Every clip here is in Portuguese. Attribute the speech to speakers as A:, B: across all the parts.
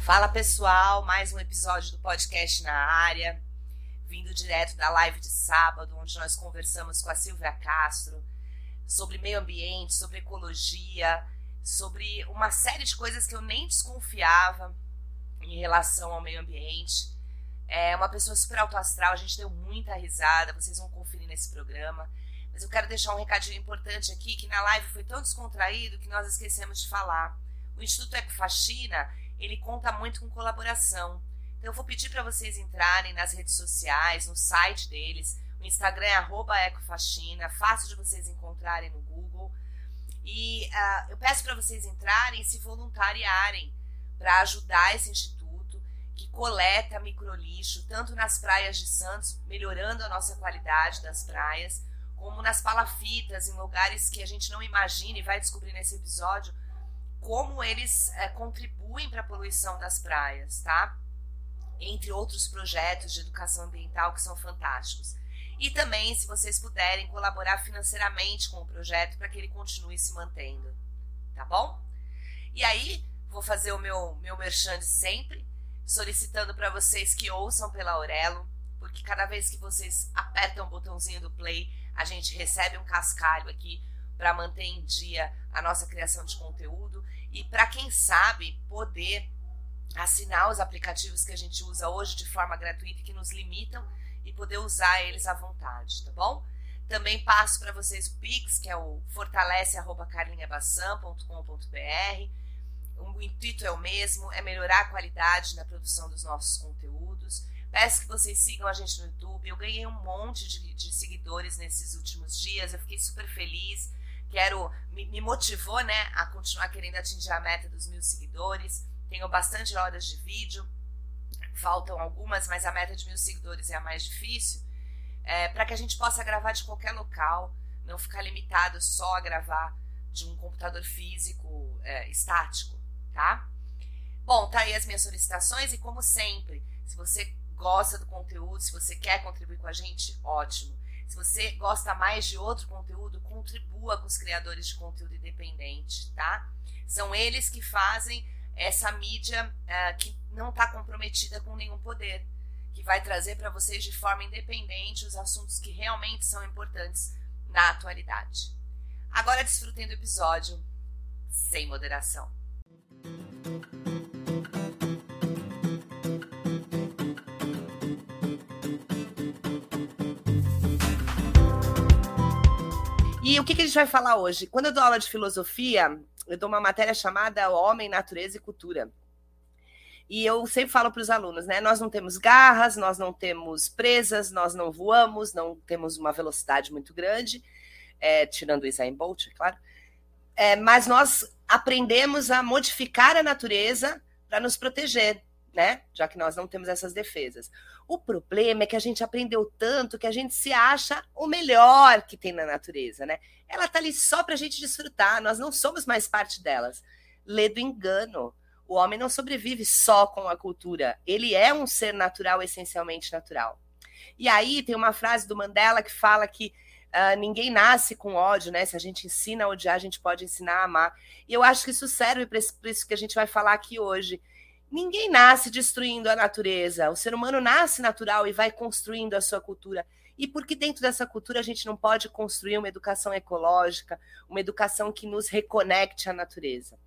A: Fala pessoal, mais um episódio do podcast na área, vindo direto da live de sábado, onde nós conversamos com a Silvia Castro sobre meio ambiente, sobre ecologia, sobre uma série de coisas que eu nem desconfiava em relação ao meio ambiente. É uma pessoa super autoastral, a gente deu muita risada, vocês vão conferir nesse programa. Mas eu quero deixar um recadinho importante aqui, que na live foi tão descontraído que nós esquecemos de falar. O Instituto Ecofaxina, ele conta muito com colaboração. Então eu vou pedir para vocês entrarem nas redes sociais, no site deles. O Instagram é @ecofaxina, fácil de vocês encontrarem no Google. E uh, eu peço para vocês entrarem e se voluntariarem para ajudar esse instituto que coleta microlixo tanto nas praias de Santos, melhorando a nossa qualidade das praias, como nas palafitas, em lugares que a gente não imagina e vai descobrir nesse episódio como eles é, contribuem para a poluição das praias, tá? Entre outros projetos de educação ambiental que são fantásticos. E também, se vocês puderem, colaborar financeiramente com o projeto para que ele continue se mantendo, tá bom? E aí, vou fazer o meu, meu merchan de sempre, solicitando para vocês que ouçam pela Aurelo, porque cada vez que vocês apertam o botãozinho do play, a gente recebe um cascalho aqui para manter em dia a nossa criação de conteúdo e para quem sabe poder assinar os aplicativos que a gente usa hoje de forma gratuita que nos limitam e poder usar eles à vontade, tá bom? Também passo para vocês o Pix, que é o fortalece@carlinhabassan.com.br. O intuito é o mesmo, é melhorar a qualidade na produção dos nossos conteúdos. Peço que vocês sigam a gente no YouTube. Eu ganhei um monte de, de seguidores nesses últimos dias. Eu fiquei super feliz quero me, me, motivou né a continuar querendo atingir a meta dos mil seguidores. Tenho bastante horas de vídeo. Faltam algumas mas a meta de mil seguidores é a mais difícil. É, para que a gente possa gravar de qualquer local não ficar limitado só a gravar de um computador físico é, estático tá? Bom tá aí as minhas solicitações e como sempre se você gosta do conteúdo se você quer contribuir com a gente ótimo se você gosta mais de outro conteúdo, contribua com os criadores de conteúdo independente, tá? São eles que fazem essa mídia uh, que não está comprometida com nenhum poder, que vai trazer para vocês de forma independente os assuntos que realmente são importantes na atualidade. Agora desfrutem do episódio sem moderação. E o que, que a gente vai falar hoje? Quando eu dou aula de filosofia, eu dou uma matéria chamada Homem, Natureza e Cultura. E eu sempre falo para os alunos, né? Nós não temos garras, nós não temos presas, nós não voamos, não temos uma velocidade muito grande, é, tirando o Usain Bolt, é claro. É, mas nós aprendemos a modificar a natureza para nos proteger né? Já que nós não temos essas defesas. O problema é que a gente aprendeu tanto que a gente se acha o melhor que tem na natureza, né? Ela tá ali só para a gente desfrutar, nós não somos mais parte delas. Lê do engano. O homem não sobrevive só com a cultura, ele é um ser natural, essencialmente natural. E aí tem uma frase do Mandela que fala que Uh, ninguém nasce com ódio, né? Se a gente ensina a odiar, a gente pode ensinar a amar. E eu acho que isso serve para isso que a gente vai falar aqui hoje. Ninguém nasce destruindo a natureza. O ser humano nasce natural e vai construindo a sua cultura. E porque dentro dessa cultura a gente não pode construir uma educação ecológica, uma educação que nos reconecte à natureza.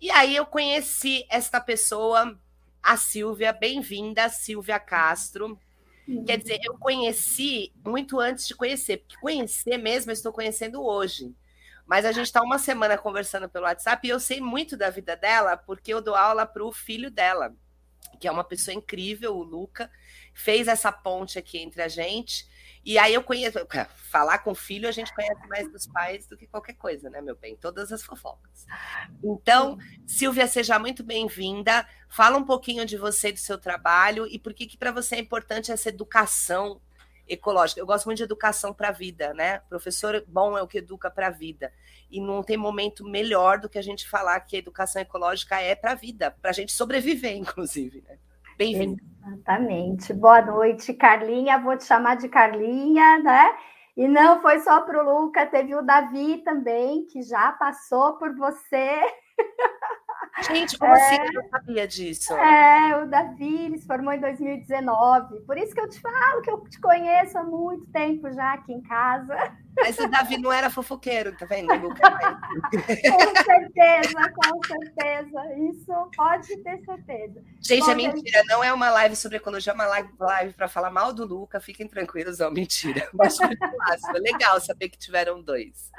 A: E aí eu conheci esta pessoa, a Silvia, bem-vinda, Silvia Castro. Quer dizer, eu conheci muito antes de conhecer, porque conhecer mesmo eu estou conhecendo hoje. Mas a gente está uma semana conversando pelo WhatsApp e eu sei muito da vida dela, porque eu dou aula para o filho dela, que é uma pessoa incrível, o Luca, fez essa ponte aqui entre a gente. E aí eu conheço, falar com filho, a gente conhece mais dos pais do que qualquer coisa, né, meu bem? Todas as fofocas. Então, Silvia, seja muito bem-vinda. Fala um pouquinho de você e do seu trabalho e por que, que para você é importante essa educação ecológica. Eu gosto muito de educação para a vida, né? Professor bom é o que educa para a vida. E não tem momento melhor do que a gente falar que a educação ecológica é para a vida, para a gente sobreviver, inclusive. Né? Bem-vindo.
B: Exatamente. Boa noite, Carlinha. Vou te chamar de Carlinha, né? E não foi só para o Luca, teve o Davi também, que já passou por você.
A: Gente, como assim? é, assim? Eu não sabia disso.
B: É, o Davi, ele se formou em 2019. Por isso que eu te falo que eu te conheço há muito tempo já aqui em casa.
A: Mas o Davi não era fofoqueiro, tá vendo?
B: com certeza, com certeza. Isso pode ter certeza.
A: Gente, Bom, é mentira. Não é uma live sobre ecologia, é uma live, live para falar mal do Luca. Fiquem tranquilos, não, mentira. Mas foi legal saber que tiveram dois.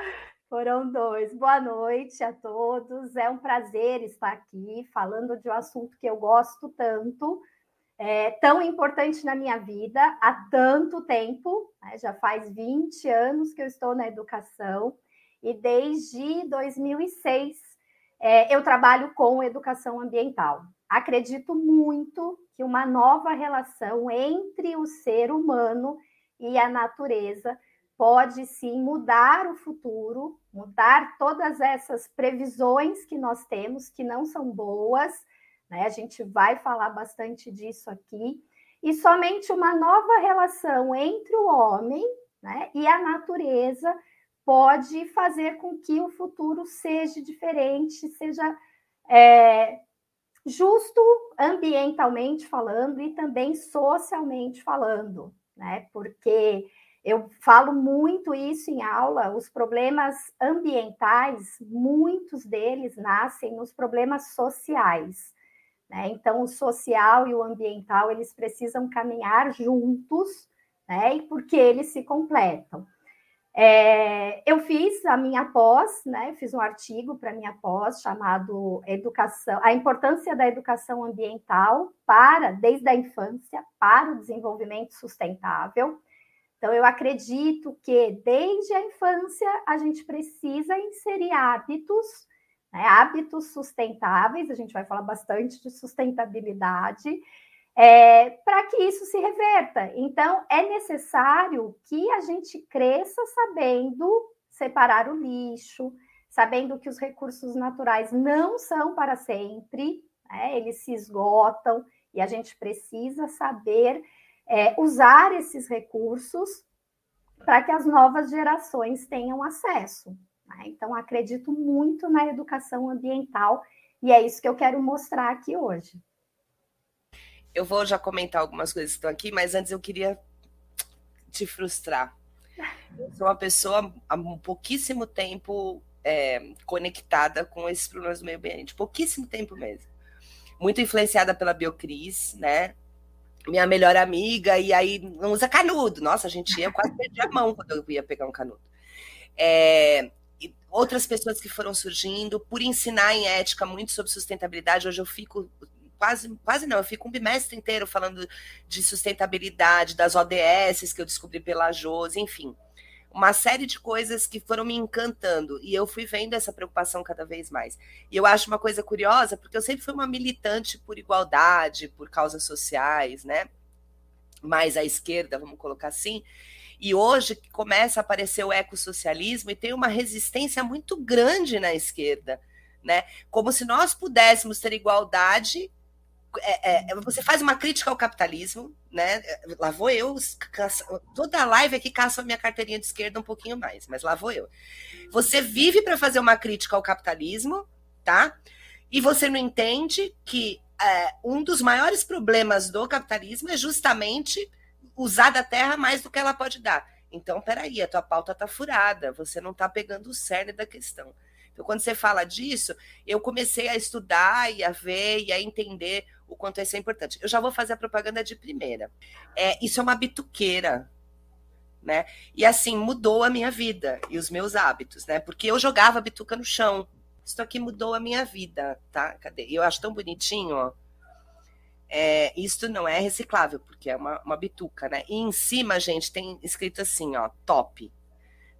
B: Foram dois. Boa noite a todos. É um prazer estar aqui falando de um assunto que eu gosto tanto, é, tão importante na minha vida há tanto tempo. Né? Já faz 20 anos que eu estou na educação e desde 2006 é, eu trabalho com educação ambiental. Acredito muito que uma nova relação entre o ser humano e a natureza pode sim mudar o futuro, mudar todas essas previsões que nós temos, que não são boas, né? A gente vai falar bastante disso aqui. E somente uma nova relação entre o homem né, e a natureza pode fazer com que o futuro seja diferente, seja é, justo ambientalmente falando e também socialmente falando, né? Porque eu falo muito isso em aula, os problemas ambientais, muitos deles nascem nos problemas sociais. Né? Então, o social e o ambiental, eles precisam caminhar juntos, né? porque eles se completam. É, eu fiz a minha pós, né? Fiz um artigo para minha pós chamado Educação, a importância da educação ambiental para desde a infância para o desenvolvimento sustentável. Então, eu acredito que desde a infância a gente precisa inserir hábitos, né, hábitos sustentáveis, a gente vai falar bastante de sustentabilidade, é, para que isso se reverta. Então, é necessário que a gente cresça sabendo separar o lixo, sabendo que os recursos naturais não são para sempre, né, eles se esgotam e a gente precisa saber é, usar esses recursos para que as novas gerações tenham acesso. Né? Então, acredito muito na educação ambiental e é isso que eu quero mostrar aqui hoje.
A: Eu vou já comentar algumas coisas que estão aqui, mas antes eu queria te frustrar. Eu sou uma pessoa há pouquíssimo tempo é, conectada com esses problemas do meio ambiente, pouquíssimo tempo mesmo. Muito influenciada pela Biocris, né? Minha melhor amiga, e aí não usa canudo. Nossa, a gente ia quase perder a mão quando eu ia pegar um canudo. É, outras pessoas que foram surgindo, por ensinar em ética muito sobre sustentabilidade, hoje eu fico quase, quase não, eu fico um bimestre inteiro falando de sustentabilidade, das ODS que eu descobri pela Josi, enfim uma série de coisas que foram me encantando e eu fui vendo essa preocupação cada vez mais. E eu acho uma coisa curiosa, porque eu sempre fui uma militante por igualdade, por causas sociais, né? Mais à esquerda, vamos colocar assim. E hoje começa a aparecer o ecossocialismo e tem uma resistência muito grande na esquerda, né? Como se nós pudéssemos ter igualdade é, é, você faz uma crítica ao capitalismo, né? Lá vou eu, caça, toda live aqui caço a minha carteirinha de esquerda um pouquinho mais, mas lá vou eu. Você vive para fazer uma crítica ao capitalismo, tá? E você não entende que é, um dos maiores problemas do capitalismo é justamente usar da terra mais do que ela pode dar. Então, peraí, a tua pauta tá furada, você não tá pegando o cerne da questão. Então, quando você fala disso, eu comecei a estudar e a ver e a entender o quanto isso é importante. Eu já vou fazer a propaganda de primeira. É, isso é uma bituqueira, né? E assim, mudou a minha vida e os meus hábitos, né? Porque eu jogava bituca no chão. Isso aqui mudou a minha vida, tá? Cadê? Eu acho tão bonitinho, ó. É, isto não é reciclável, porque é uma, uma bituca, né? E em cima, gente, tem escrito assim, ó, top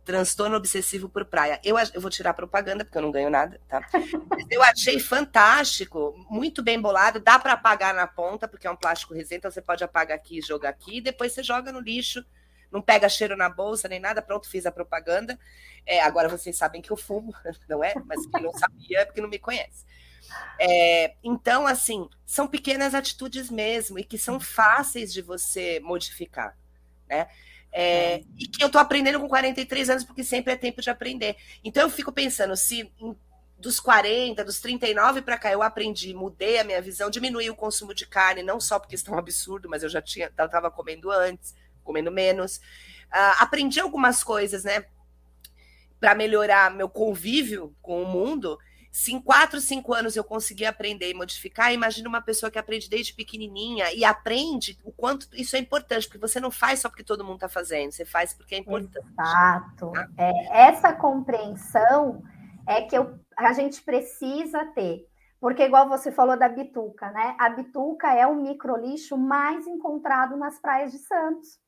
A: transtorno obsessivo por praia. Eu, eu vou tirar propaganda, porque eu não ganho nada, tá? Eu achei fantástico, muito bem bolado, dá para apagar na ponta, porque é um plástico resina, então você pode apagar aqui e jogar aqui, e depois você joga no lixo, não pega cheiro na bolsa nem nada, pronto, fiz a propaganda. É, agora vocês sabem que eu fumo, não é? Mas quem não sabia é porque não me conhece. É, então, assim, são pequenas atitudes mesmo, e que são fáceis de você modificar, né? É, e que eu estou aprendendo com 43 anos, porque sempre é tempo de aprender. Então eu fico pensando, se dos 40, dos 39 para cá, eu aprendi, mudei a minha visão, diminuí o consumo de carne, não só porque está um absurdo, mas eu já tinha, estava comendo antes, comendo menos. Uh, aprendi algumas coisas, né? Para melhorar meu convívio com o mundo. Se em quatro, cinco anos eu conseguir aprender e modificar, imagina uma pessoa que aprende desde pequenininha e aprende o quanto isso é importante, porque você não faz só porque todo mundo está fazendo, você faz porque é importante.
B: Exato. Tá? É, essa compreensão é que eu, a gente precisa ter. Porque, igual você falou da bituca, né? A bituca é o microlixo mais encontrado nas praias de Santos.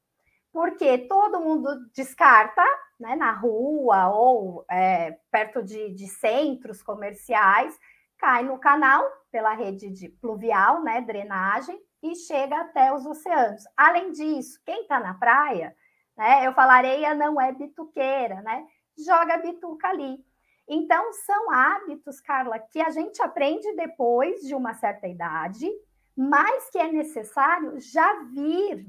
B: Porque todo mundo descarta né, na rua ou é, perto de, de, centros comerciais, cai no canal pela rede de pluvial, né, drenagem, e chega até os oceanos. Além disso, quem está na praia, né, eu falo, areia não é bituqueira, né? Joga bituca ali. Então, são hábitos, Carla, que a gente aprende depois de uma certa idade, mas que é necessário já vir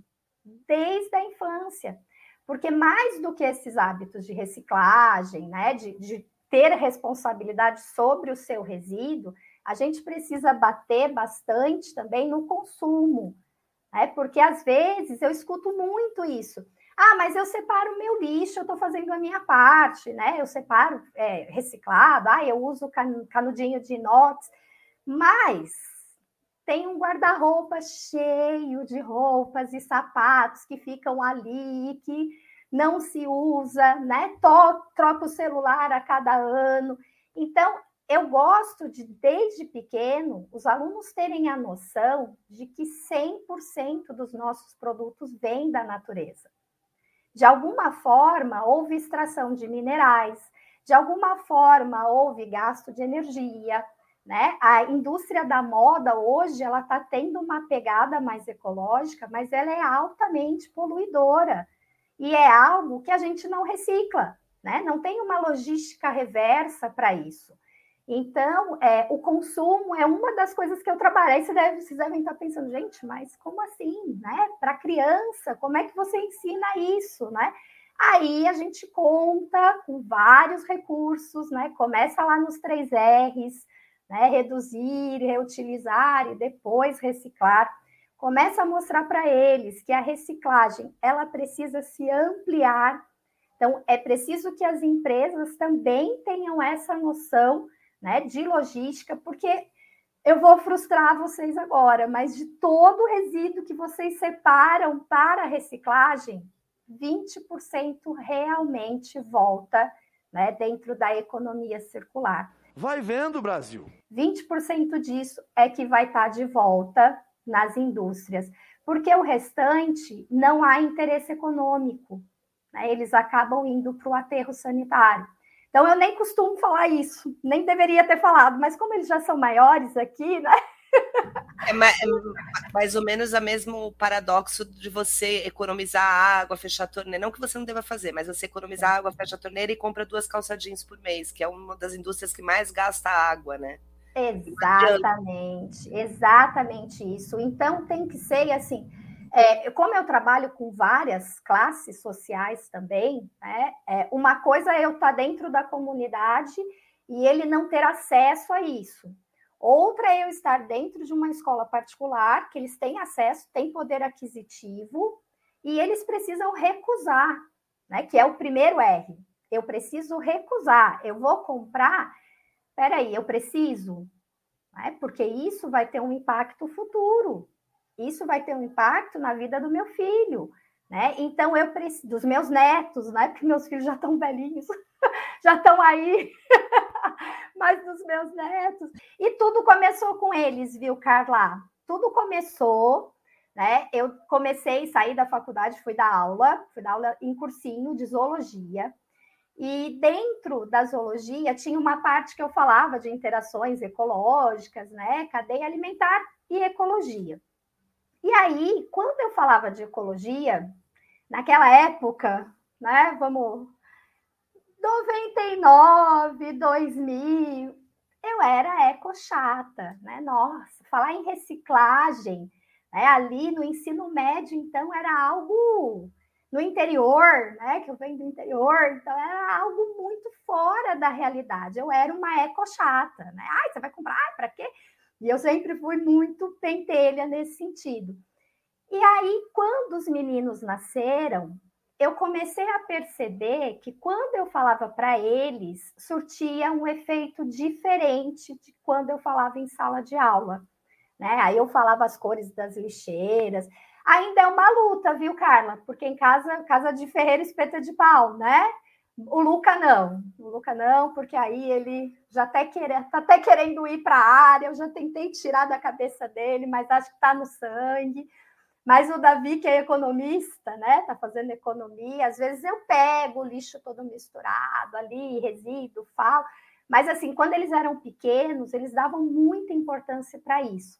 B: desde a infância. Porque mais do que esses hábitos de reciclagem, né, de, de ter responsabilidade sobre o seu resíduo, a gente precisa bater bastante também no consumo. Né? Porque às vezes eu escuto muito isso. Ah, mas eu separo o meu lixo, eu estou fazendo a minha parte, né? Eu separo é, reciclado, ah, eu uso canudinho de inox, mas tem um guarda-roupa cheio de roupas e sapatos que ficam ali, que não se usa, né? Troca o celular a cada ano. Então, eu gosto de, desde pequeno, os alunos terem a noção de que 100% dos nossos produtos vêm da natureza de alguma forma houve extração de minerais, de alguma forma houve gasto de energia, né? A indústria da moda hoje ela está tendo uma pegada mais ecológica, mas ela é altamente poluidora e é algo que a gente não recicla, né? Não tem uma logística reversa para isso. Então, é, o consumo é uma das coisas que eu trabalho. Aí deve, vocês devem estar pensando, gente, mas como assim, né? Para criança, como é que você ensina isso, né? Aí a gente conta com vários recursos, né? Começa lá nos três R's, né? Reduzir, reutilizar e depois reciclar. Começa a mostrar para eles que a reciclagem ela precisa se ampliar. Então, é preciso que as empresas também tenham essa noção né, de logística, porque eu vou frustrar vocês agora, mas de todo o resíduo que vocês separam para reciclagem, 20% realmente volta né, dentro da economia circular.
C: Vai vendo, Brasil.
B: 20% disso é que vai estar de volta nas indústrias, porque o restante não há interesse econômico. Né? Eles acabam indo para o aterro sanitário. Então eu nem costumo falar isso, nem deveria ter falado, mas como eles já são maiores aqui, né?
A: É mais, é mais ou menos o mesmo paradoxo de você economizar água, fechar a torneira. Não que você não deva fazer, mas você economizar água, fecha a torneira e compra duas calçadinhas por mês, que é uma das indústrias que mais gasta água, né?
B: Exatamente, exatamente isso. Então tem que ser assim. É, como eu trabalho com várias classes sociais também, né, é, uma coisa é eu estar dentro da comunidade e ele não ter acesso a isso. Outra é eu estar dentro de uma escola particular, que eles têm acesso, têm poder aquisitivo, e eles precisam recusar, né? Que é o primeiro R. Eu preciso recusar. Eu vou comprar. Peraí, eu preciso, né? Porque isso vai ter um impacto futuro isso vai ter um impacto na vida do meu filho, né? Então eu preciso dos meus netos, né? Porque meus filhos já estão velhinhos, já estão aí, mas dos meus netos. E tudo começou com eles, viu, Carla? Tudo começou, né? Eu comecei, saí da faculdade, fui dar aula, fui dar aula em cursinho de zoologia. E dentro da zoologia tinha uma parte que eu falava de interações ecológicas, né? Cadeia alimentar e ecologia. E aí, quando eu falava de ecologia, naquela época, né, vamos 99, 2000, eu era eco chata, né? Nossa, falar em reciclagem, né? Ali no ensino médio, então era algo no interior, né? Que eu venho do interior, então era algo muito fora da realidade. Eu era uma eco chata, né? Ai, você vai comprar? Ai, para quê? E eu sempre fui muito pentelha nesse sentido. E aí, quando os meninos nasceram, eu comecei a perceber que quando eu falava para eles, surtia um efeito diferente de quando eu falava em sala de aula. Né? Aí eu falava as cores das lixeiras. Ainda é uma luta, viu, Carla? Porque em casa, casa de ferreiro espeta de pau, né? O Luca não, o Luca não, porque aí ele já até querendo, tá até querendo ir para a área. Eu já tentei tirar da cabeça dele, mas acho que está no sangue. Mas o Davi, que é economista, né? Tá fazendo economia, às vezes eu pego o lixo todo misturado ali, resíduo, falo. Mas assim, quando eles eram pequenos, eles davam muita importância para isso.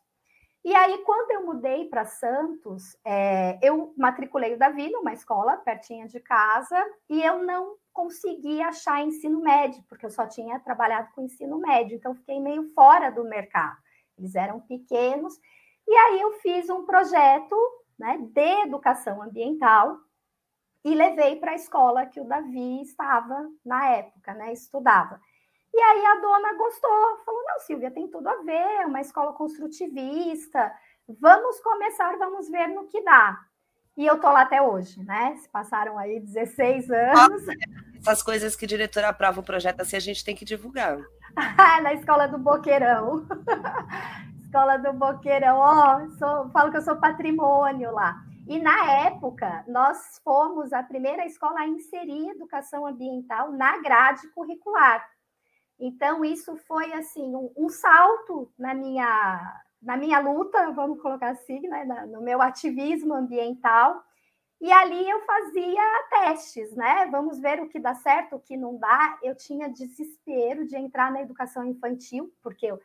B: E aí, quando eu mudei para Santos, é, eu matriculei o Davi numa escola pertinha de casa e eu não consegui achar ensino médio, porque eu só tinha trabalhado com ensino médio, então fiquei meio fora do mercado. Eles eram pequenos e aí eu fiz um projeto né, de educação ambiental e levei para a escola que o Davi estava na época, né, estudava. E aí a dona gostou, falou: não, Silvia, tem tudo a ver, é uma escola construtivista, vamos começar, vamos ver no que dá. E eu tô lá até hoje, né? Se passaram aí 16 anos.
A: Essas coisas que o diretor aprova o projeto assim, a gente tem que divulgar.
B: na escola do Boqueirão. Escola do Boqueirão, ó, sou, falo que eu sou patrimônio lá. E na época, nós fomos a primeira escola a inserir educação ambiental na grade curricular. Então, isso foi assim um, um salto na minha, na minha luta, vamos colocar assim, né, no meu ativismo ambiental. E ali eu fazia testes, né? Vamos ver o que dá certo, o que não dá. Eu tinha desespero de entrar na educação infantil, porque eu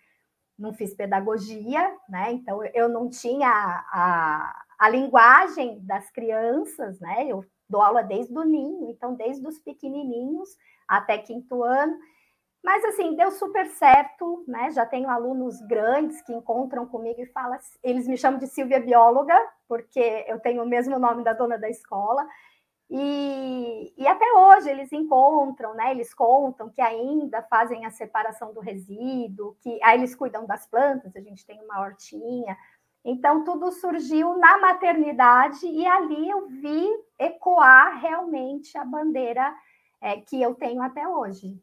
B: não fiz pedagogia, né? Então eu não tinha a, a linguagem das crianças, né? Eu dou aula desde o ninho, então desde os pequenininhos até quinto ano. Mas assim, deu super certo, né? Já tenho alunos grandes que encontram comigo e falam, eles me chamam de Silvia Bióloga, porque eu tenho o mesmo nome da dona da escola. E, e, até hoje eles encontram, né? Eles contam que ainda fazem a separação do resíduo, que aí eles cuidam das plantas, a gente tem uma hortinha. Então, tudo surgiu na maternidade e ali eu vi ecoar realmente a bandeira é, que eu tenho até hoje.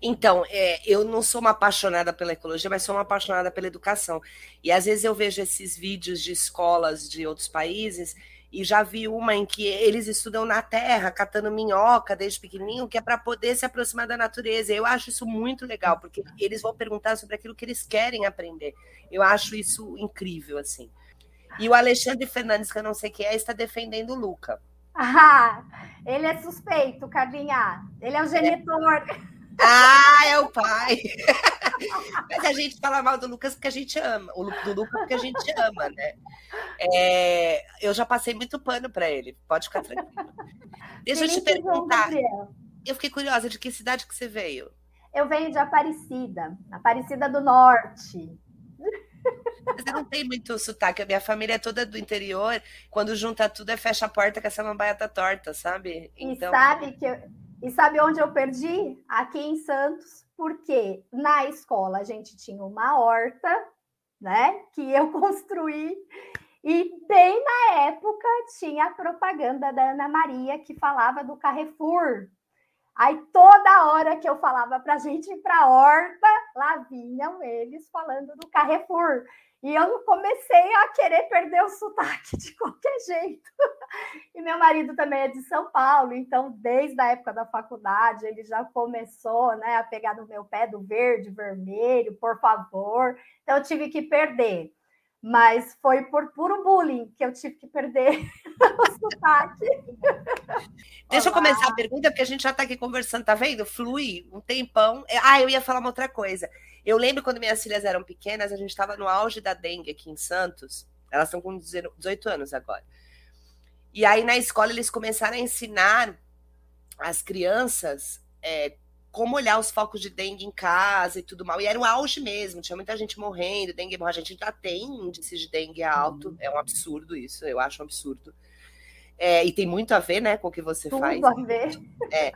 A: Então, é, eu não sou uma apaixonada pela ecologia, mas sou uma apaixonada pela educação. E às vezes eu vejo esses vídeos de escolas de outros países e já vi uma em que eles estudam na terra, catando minhoca desde pequenininho, que é para poder se aproximar da natureza. Eu acho isso muito legal, porque eles vão perguntar sobre aquilo que eles querem aprender. Eu acho isso incrível, assim. E o Alexandre Fernandes, que eu não sei quem é, está defendendo o Luca.
B: Ah, ele é suspeito, Carlinha. Ele é o genitor. É.
A: Ah, é o pai. Mas a gente fala mal do Lucas porque a gente ama. O do Lucas porque a gente ama, né? É, eu já passei muito pano para ele. Pode ficar tranquilo. Deixa eu te perguntar. Eu fiquei curiosa de que cidade que você veio.
B: Eu venho de Aparecida, Aparecida do Norte.
A: Você não tem muito sotaque. A minha família é toda do interior. Quando junta tudo, é fecha a porta que essa mambaia tá torta, sabe?
B: Então... E sabe que eu, e sabe onde eu perdi? Aqui em Santos, porque na escola a gente tinha uma horta, né? Que eu construí. E bem na época tinha a propaganda da Ana Maria que falava do Carrefour. Aí toda hora que eu falava para a gente ir para a horta, lá vinham eles falando do Carrefour. E eu comecei a querer perder o sotaque de qualquer jeito. E meu marido também é de São Paulo, então desde a época da faculdade ele já começou né, a pegar no meu pé do verde, vermelho, por favor. Então eu tive que perder. Mas foi por puro bullying que eu tive que perder o sotaque.
A: Deixa Olá. eu começar a pergunta, porque a gente já está aqui conversando, tá vendo? Flui um tempão. Ah, eu ia falar uma outra coisa. Eu lembro quando minhas filhas eram pequenas, a gente estava no auge da dengue aqui em Santos. Elas estão com 18 anos agora. E aí na escola eles começaram a ensinar as crianças é, como olhar os focos de dengue em casa e tudo mal. E era um auge mesmo, tinha muita gente morrendo, dengue A gente já tem índice de dengue alto, uhum. é um absurdo isso, eu acho um absurdo. É, e tem muito a ver, né, com o que você
B: Tudo
A: faz.
B: a ver.
A: É.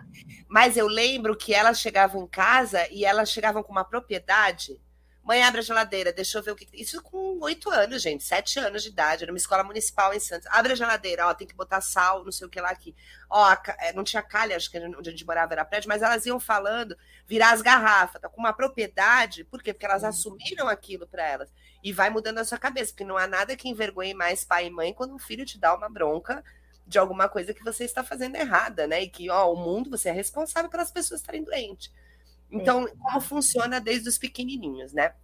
A: Mas eu lembro que elas chegavam em casa e elas chegavam com uma propriedade. Mãe, abre a geladeira, deixa eu ver o que. Isso com oito anos, gente, sete anos de idade, era uma escola municipal em Santos. Abre a geladeira, ó, tem que botar sal, não sei o que lá aqui. Ó, é, não tinha calha, acho que onde a gente morava era prédio, mas elas iam falando, virar as garrafas, tá com uma propriedade, por quê? Porque elas assumiram aquilo para elas. E vai mudando a sua cabeça, porque não há nada que envergonhe mais pai e mãe quando um filho te dá uma bronca de alguma coisa que você está fazendo errada, né? E que, ó, o mundo, você é responsável pelas pessoas estarem doentes. Então, como funciona desde os pequenininhos, né?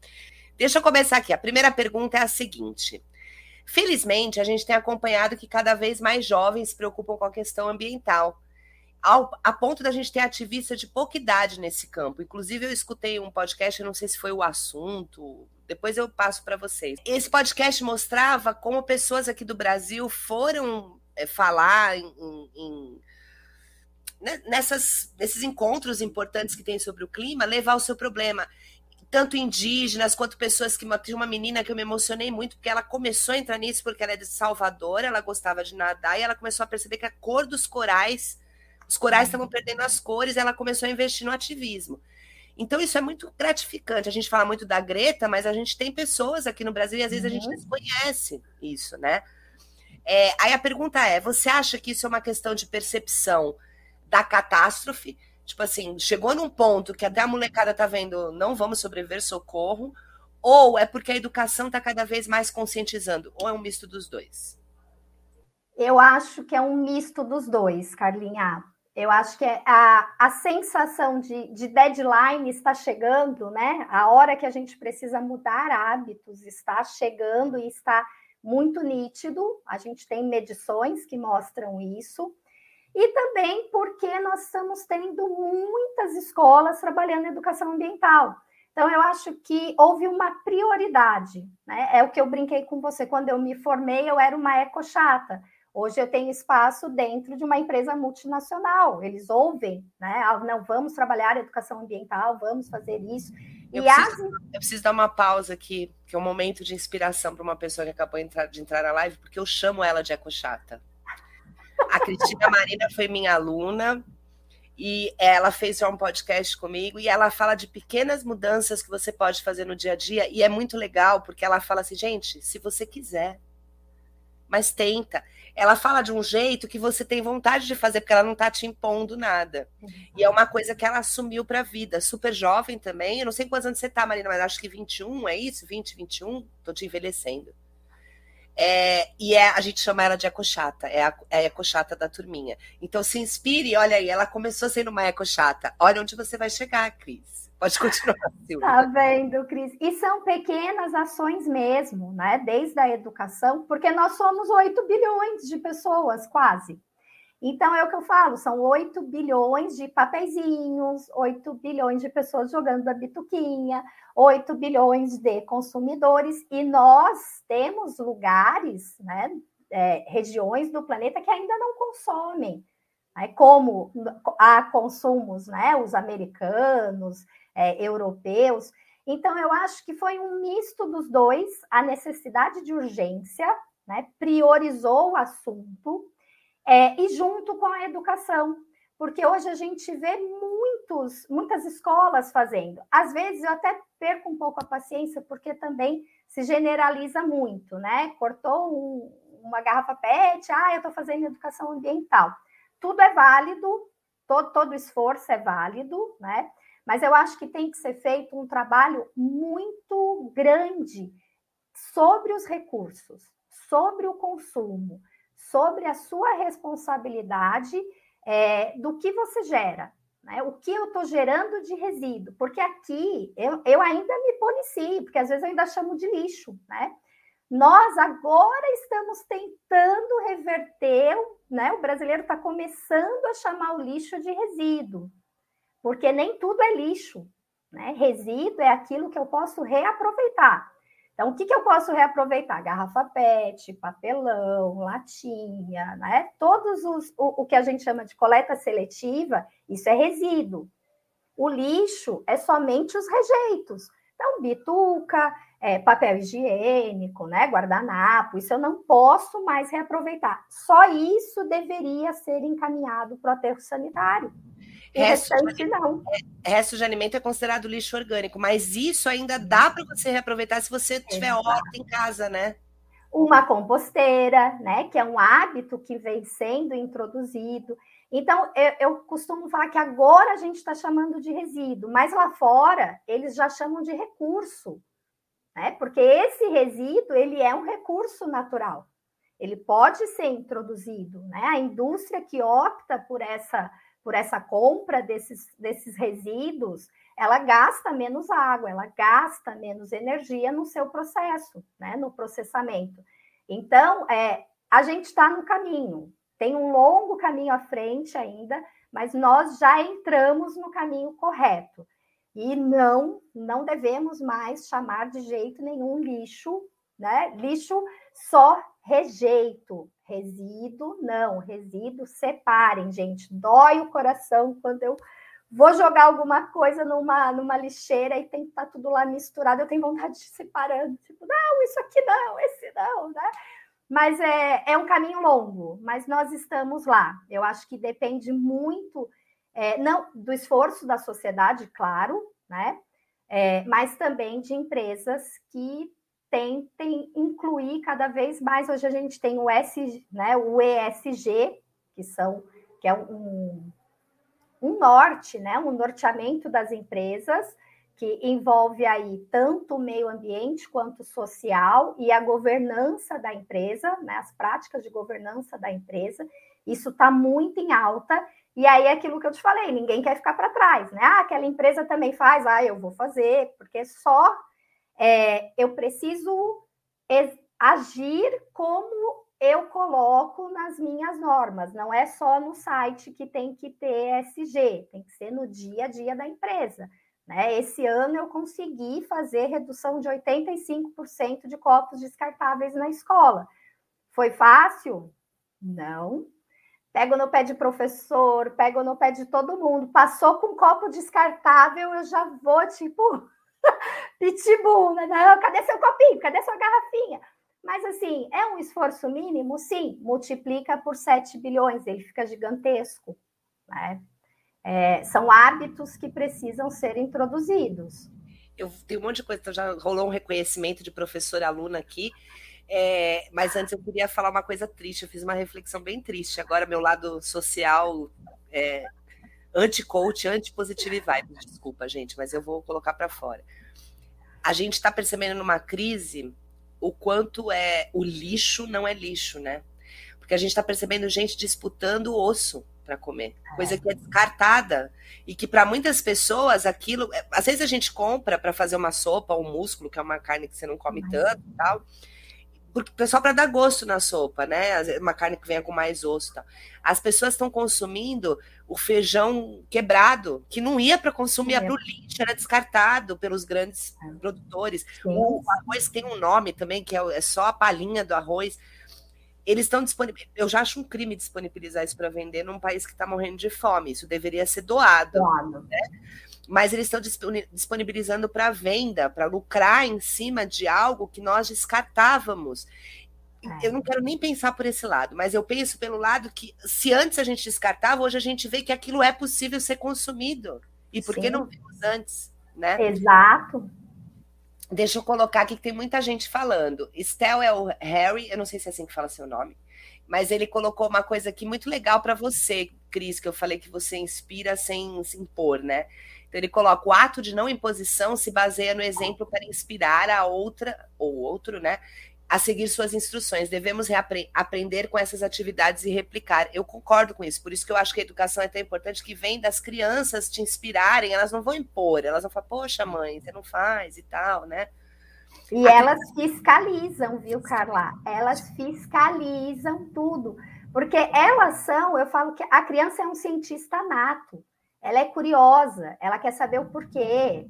A: Deixa eu começar aqui. A primeira pergunta é a seguinte. Felizmente, a gente tem acompanhado que cada vez mais jovens se preocupam com a questão ambiental, ao, a ponto da gente ter ativista de pouca idade nesse campo. Inclusive, eu escutei um podcast, eu não sei se foi o assunto, depois eu passo para vocês. Esse podcast mostrava como pessoas aqui do Brasil foram é, falar em, em né, nessas, nesses encontros importantes que tem sobre o clima, levar o seu problema. Tanto indígenas quanto pessoas que. Tinha uma menina que eu me emocionei muito, porque ela começou a entrar nisso porque ela é de Salvador, ela gostava de nadar, e ela começou a perceber que a cor dos corais, os corais estavam perdendo as cores, e ela começou a investir no ativismo. Então, isso é muito gratificante. A gente fala muito da Greta, mas a gente tem pessoas aqui no Brasil e às vezes uhum. a gente uhum. desconhece isso, né? É, aí a pergunta é: você acha que isso é uma questão de percepção da catástrofe? Tipo assim, chegou num ponto que até a molecada tá vendo, não vamos sobreviver, socorro, ou é porque a educação está cada vez mais conscientizando, ou é um misto dos dois?
B: Eu acho que é um misto dos dois, Carlinha. Eu acho que é a, a sensação de, de deadline está chegando, né? A hora que a gente precisa mudar hábitos está chegando e está muito nítido. A gente tem medições que mostram isso. E também porque nós estamos tendo muitas escolas trabalhando educação ambiental. Então, eu acho que houve uma prioridade. Né? É o que eu brinquei com você. Quando eu me formei, eu era uma eco-chata. Hoje eu tenho espaço dentro de uma empresa multinacional. Eles ouvem, né? Ah, não, vamos trabalhar educação ambiental, vamos fazer isso.
A: Eu, preciso, as... eu preciso dar uma pausa aqui, que é um momento de inspiração para uma pessoa que acabou de entrar na live, porque eu chamo ela de eco-chata. A Cristina Marina foi minha aluna e ela fez um podcast comigo e ela fala de pequenas mudanças que você pode fazer no dia a dia e é muito legal porque ela fala assim, gente, se você quiser, mas tenta. Ela fala de um jeito que você tem vontade de fazer, porque ela não está te impondo nada. Uhum. E é uma coisa que ela assumiu para a vida. Super jovem também. Eu não sei quantos anos você está, Marina, mas acho que 21, é isso? 20, 21? Estou te envelhecendo. É, e é, a gente chama ela de ecochata, é a, é a ecochata da turminha. Então se inspire, olha aí, ela começou sendo uma ecochata. Olha onde você vai chegar, Cris. Pode continuar,
B: Silvia. Tá vendo, Cris? E são pequenas ações mesmo, né? Desde a educação, porque nós somos 8 bilhões de pessoas, quase. Então, é o que eu falo, são 8 bilhões de papeizinhos, 8 bilhões de pessoas jogando a bituquinha, 8 bilhões de consumidores, e nós temos lugares, né, é, regiões do planeta que ainda não consomem, né, como há consumos, né, os americanos, é, europeus. Então, eu acho que foi um misto dos dois, a necessidade de urgência, né, priorizou o assunto, é, e junto com a educação, porque hoje a gente vê muitos, muitas escolas fazendo. Às vezes eu até perco um pouco a paciência, porque também se generaliza muito, né? Cortou um, uma garrafa PET, ah, eu estou fazendo educação ambiental. Tudo é válido, todo, todo esforço é válido, né? Mas eu acho que tem que ser feito um trabalho muito grande sobre os recursos, sobre o consumo, sobre a sua responsabilidade é, do que você gera, né? O que eu estou gerando de resíduo, porque aqui eu, eu ainda me policio, porque às vezes eu ainda chamo de lixo, né? Nós agora estamos tentando reverter, né? O brasileiro está começando a chamar o lixo de resíduo, porque nem tudo é lixo, né? Resíduo é aquilo que eu posso reaproveitar. Então, o que, que eu posso reaproveitar? Garrafa PET, papelão, latinha, né? Todos os o, o que a gente chama de coleta seletiva, isso é resíduo. O lixo é somente os rejeitos. Então, bituca, é, papel higiênico, né, guardanapo, isso eu não posso mais reaproveitar. Só isso deveria ser encaminhado para o aterro sanitário.
A: Resto, de, não. É, resto de alimento é considerado lixo orgânico, mas isso ainda dá para você reaproveitar se você tiver Exato. horta em casa, né?
B: Uma composteira, né? Que é um hábito que vem sendo introduzido. Então, eu, eu costumo falar que agora a gente está chamando de resíduo, mas lá fora eles já chamam de recurso, né? Porque esse resíduo ele é um recurso natural. Ele pode ser introduzido, né? A indústria que opta por essa por essa compra desses, desses resíduos, ela gasta menos água, ela gasta menos energia no seu processo, né, no processamento. Então, é, a gente está no caminho, tem um longo caminho à frente ainda, mas nós já entramos no caminho correto. E não, não devemos mais chamar de jeito nenhum lixo, né? Lixo só rejeito, resíduo, não, resíduo, separem, gente. Dói o coração quando eu vou jogar alguma coisa numa, numa lixeira e tem que estar tá tudo lá misturado, eu tenho vontade de separando, tipo, não, isso aqui não, esse não, né? Mas é, é um caminho longo, mas nós estamos lá. Eu acho que depende muito, é, não do esforço da sociedade, claro, né? É, mas também de empresas que tentem incluir cada vez mais. Hoje a gente tem o, S, né, o ESG, que são que é um, um norte, né, um norteamento das empresas, que envolve aí tanto o meio ambiente quanto o social e a governança da empresa, né, as práticas de governança da empresa. Isso está muito em alta. E aí é aquilo que eu te falei, ninguém quer ficar para trás, né? Ah, aquela empresa também faz, ah, eu vou fazer, porque só é, eu preciso agir como eu coloco nas minhas normas. Não é só no site que tem que ter SG, tem que ser no dia a dia da empresa. Né? Esse ano eu consegui fazer redução de 85% de copos descartáveis na escola. Foi fácil? Não. Pego no pé de professor, pego no pé de todo mundo. Passou com copo descartável, eu já vou, tipo, pitbull, né? Cadê seu copinho? Cadê sua garrafinha? Mas assim, é um esforço mínimo? Sim, multiplica por 7 bilhões, ele fica gigantesco. Né? É, são hábitos que precisam ser introduzidos.
A: Eu tenho um monte de coisa, então já rolou um reconhecimento de professor-aluna aqui. É, mas antes eu queria falar uma coisa triste. Eu fiz uma reflexão bem triste. Agora, meu lado social é, anti-coach, anti-positive vibe. Desculpa, gente, mas eu vou colocar para fora. A gente está percebendo numa crise o quanto é o lixo não é lixo, né? Porque a gente está percebendo gente disputando osso para comer, coisa que é descartada. E que para muitas pessoas aquilo, é, às vezes a gente compra para fazer uma sopa, um músculo, que é uma carne que você não come tanto, e tal porque só para dar gosto na sopa, né? Uma carne que venha com mais osso, tal. As pessoas estão consumindo o feijão quebrado, que não ia para consumir, ia para o lixo, era descartado pelos grandes é. produtores. O arroz tem um nome também, que é, é só a palhinha do arroz. Eles estão disponibilizando. Eu já acho um crime disponibilizar isso para vender num país que está morrendo de fome. Isso deveria ser doado. doado. Né? Mas eles estão disponibilizando para venda, para lucrar em cima de algo que nós descartávamos. É. Eu não quero nem pensar por esse lado, mas eu penso pelo lado que, se antes a gente descartava, hoje a gente vê que aquilo é possível ser consumido. E por Sim. que não vimos antes? Né?
B: Exato.
A: Deixa eu colocar aqui que tem muita gente falando. Estel é o Harry, eu não sei se é assim que fala seu nome, mas ele colocou uma coisa aqui muito legal para você, Cris, que eu falei que você inspira sem se impor, né? Então, ele coloca o ato de não imposição se baseia no exemplo para inspirar a outra ou outro, né, a seguir suas instruções. Devemos aprender com essas atividades e replicar. Eu concordo com isso, por isso que eu acho que a educação é tão importante que vem das crianças te inspirarem, elas não vão impor, elas vão falar, poxa, mãe, você não faz e tal, né?
B: E a elas fiscalizam, viu, Carla? Elas fiscalizam tudo. Porque elas são, eu falo que a criança é um cientista nato ela é curiosa, ela quer saber o porquê.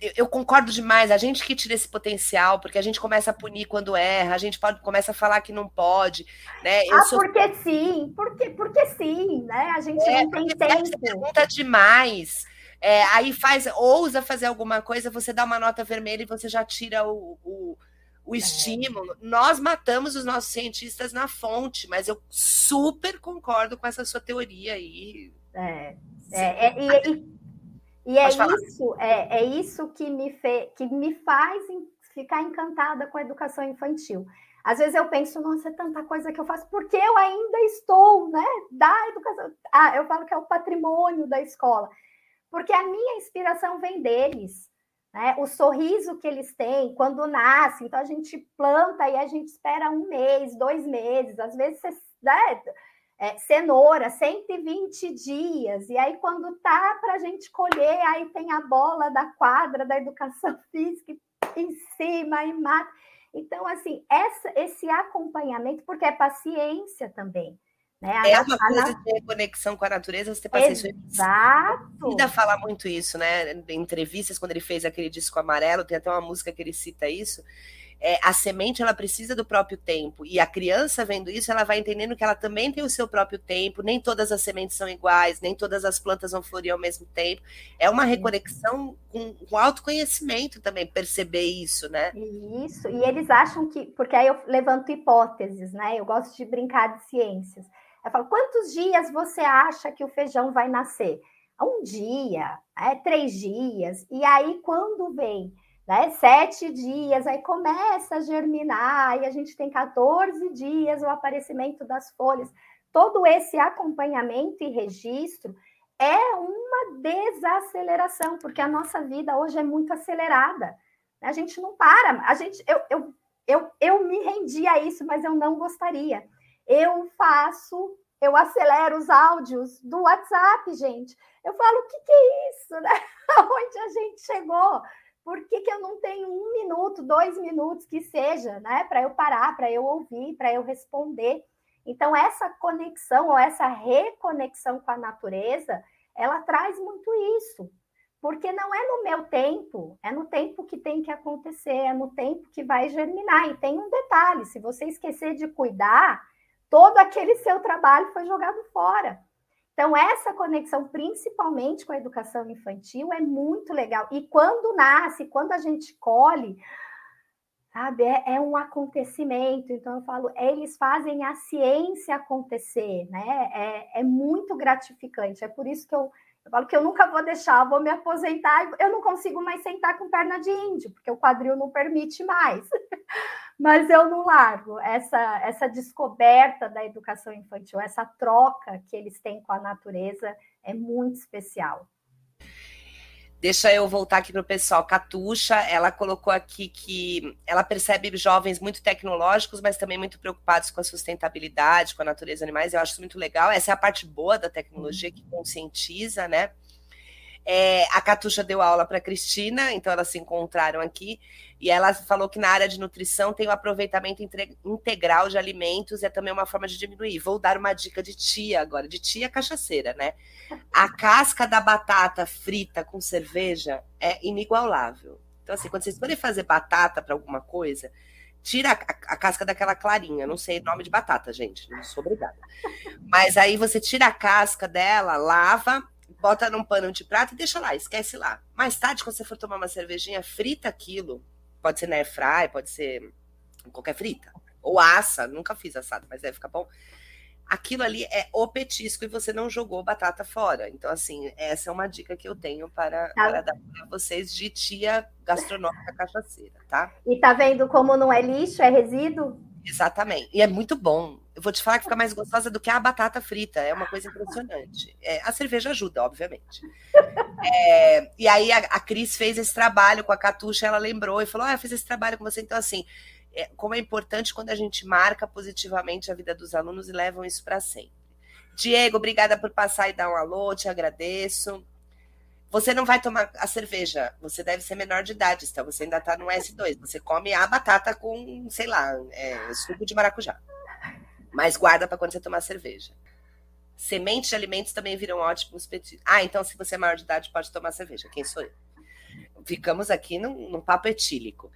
A: Eu, eu, concordo demais. A gente que tira esse potencial, porque a gente começa a punir quando erra, a gente pode começa a falar que não pode, né?
B: Eu ah, sou... porque sim, porque, porque sim, né? A gente é, não tem tempo.
A: Pergunta demais. É, aí faz, ousa fazer alguma coisa, você dá uma nota vermelha e você já tira o, o, o é. estímulo. É. Nós matamos os nossos cientistas na fonte, mas eu super concordo com essa sua teoria aí.
B: É, é, é e, e, e é isso, é, é isso que me, fe, que me faz ficar encantada com a educação infantil. Às vezes eu penso, nossa, é tanta coisa que eu faço, porque eu ainda estou, né, da educação. Ah, eu falo que é o patrimônio da escola, porque a minha inspiração vem deles, né? O sorriso que eles têm quando nascem. Então a gente planta e a gente espera um mês, dois meses, às vezes né, é, cenoura, 120 dias, e aí quando tá para a gente colher, aí tem a bola da quadra da educação física em cima e mata. Então, assim, essa, esse acompanhamento, porque é paciência também. Né?
A: A, é uma a, coisa a... de conexão com a natureza, você ter paciência.
B: Exato.
A: Ainda fala muito isso, né? Em entrevistas, quando ele fez aquele disco amarelo, tem até uma música que ele cita isso é, a semente ela precisa do próprio tempo. E a criança vendo isso ela vai entendendo que ela também tem o seu próprio tempo. Nem todas as sementes são iguais nem todas as plantas vão florir ao mesmo tempo. É uma reconexão com, com autoconhecimento também perceber isso né?
B: Isso. E eles acham que porque aí eu levanto hipóteses né? Eu gosto de brincar de ciências. Eu falo quantos dias você acha que o feijão vai nascer? Um dia é três dias. E aí quando vem né? Sete dias, aí começa a germinar, e a gente tem 14 dias o aparecimento das folhas. Todo esse acompanhamento e registro é uma desaceleração, porque a nossa vida hoje é muito acelerada. A gente não para, a gente, eu, eu, eu, eu me rendi a isso, mas eu não gostaria. Eu faço, eu acelero os áudios do WhatsApp, gente. Eu falo, o que, que é isso, né? Onde a gente chegou? Por que, que eu não tenho um minuto, dois minutos que seja, né, para eu parar, para eu ouvir, para eu responder? Então, essa conexão ou essa reconexão com a natureza, ela traz muito isso, porque não é no meu tempo, é no tempo que tem que acontecer, é no tempo que vai germinar. E tem um detalhe: se você esquecer de cuidar, todo aquele seu trabalho foi jogado fora. Então, essa conexão, principalmente com a educação infantil, é muito legal. E quando nasce, quando a gente colhe, sabe, é, é um acontecimento. Então, eu falo, eles fazem a ciência acontecer, né? É, é muito gratificante. É por isso que eu, eu falo que eu nunca vou deixar, vou me aposentar, eu não consigo mais sentar com perna de índio, porque o quadril não permite mais. Mas eu não largo essa, essa descoberta da educação infantil, essa troca que eles têm com a natureza é muito especial.
A: Deixa eu voltar aqui para o pessoal. Catuxa, ela colocou aqui que ela percebe jovens muito tecnológicos, mas também muito preocupados com a sustentabilidade, com a natureza animais. Eu acho isso muito legal. Essa é a parte boa da tecnologia que conscientiza, né? É, a Catuxa deu aula para Cristina, então elas se encontraram aqui, e ela falou que na área de nutrição tem o aproveitamento integral de alimentos, é também uma forma de diminuir. Vou dar uma dica de tia agora, de tia cachaceira, né? A casca da batata frita com cerveja é inigualável. Então, assim, quando vocês forem fazer batata para alguma coisa, tira a, a, casca daquela clarinha. Não sei nome de batata, gente, não sou obrigada. Mas aí você tira a casca dela, lava, bota num pano de prata e deixa lá, esquece lá. Mais tarde, quando você for tomar uma cervejinha, frita aquilo. Pode ser na air fry, pode ser qualquer frita. Ou assa, nunca fiz assado, mas deve ficar bom. Aquilo ali é o petisco e você não jogou batata fora. Então, assim, essa é uma dica que eu tenho para, tá. para dar para vocês de tia gastronômica cachaceira, tá?
B: E tá vendo como não é lixo, é resíduo?
A: Exatamente. E é muito bom. Eu vou te falar que fica mais gostosa do que a batata frita. É uma coisa impressionante. É, a cerveja ajuda, obviamente. É, e aí a, a, Cris fez esse trabalho com a Catuxa, ela lembrou e falou: Ah, eu fiz esse trabalho com você. Então, assim, é, como é importante quando a gente marca positivamente a vida dos alunos e levam isso para sempre. Diego, obrigada por passar e dar um alô, te agradeço. Você não vai tomar a cerveja, você deve ser menor de idade, então você ainda está no S2. Você come a batata com, sei lá, é, suco de maracujá. Mas guarda para quando você tomar cerveja. Sementes de alimentos também viram ótimos petiscos. Ah, então se você é maior de idade, pode tomar cerveja. Quem sou eu? Ficamos aqui num, num papo etílico.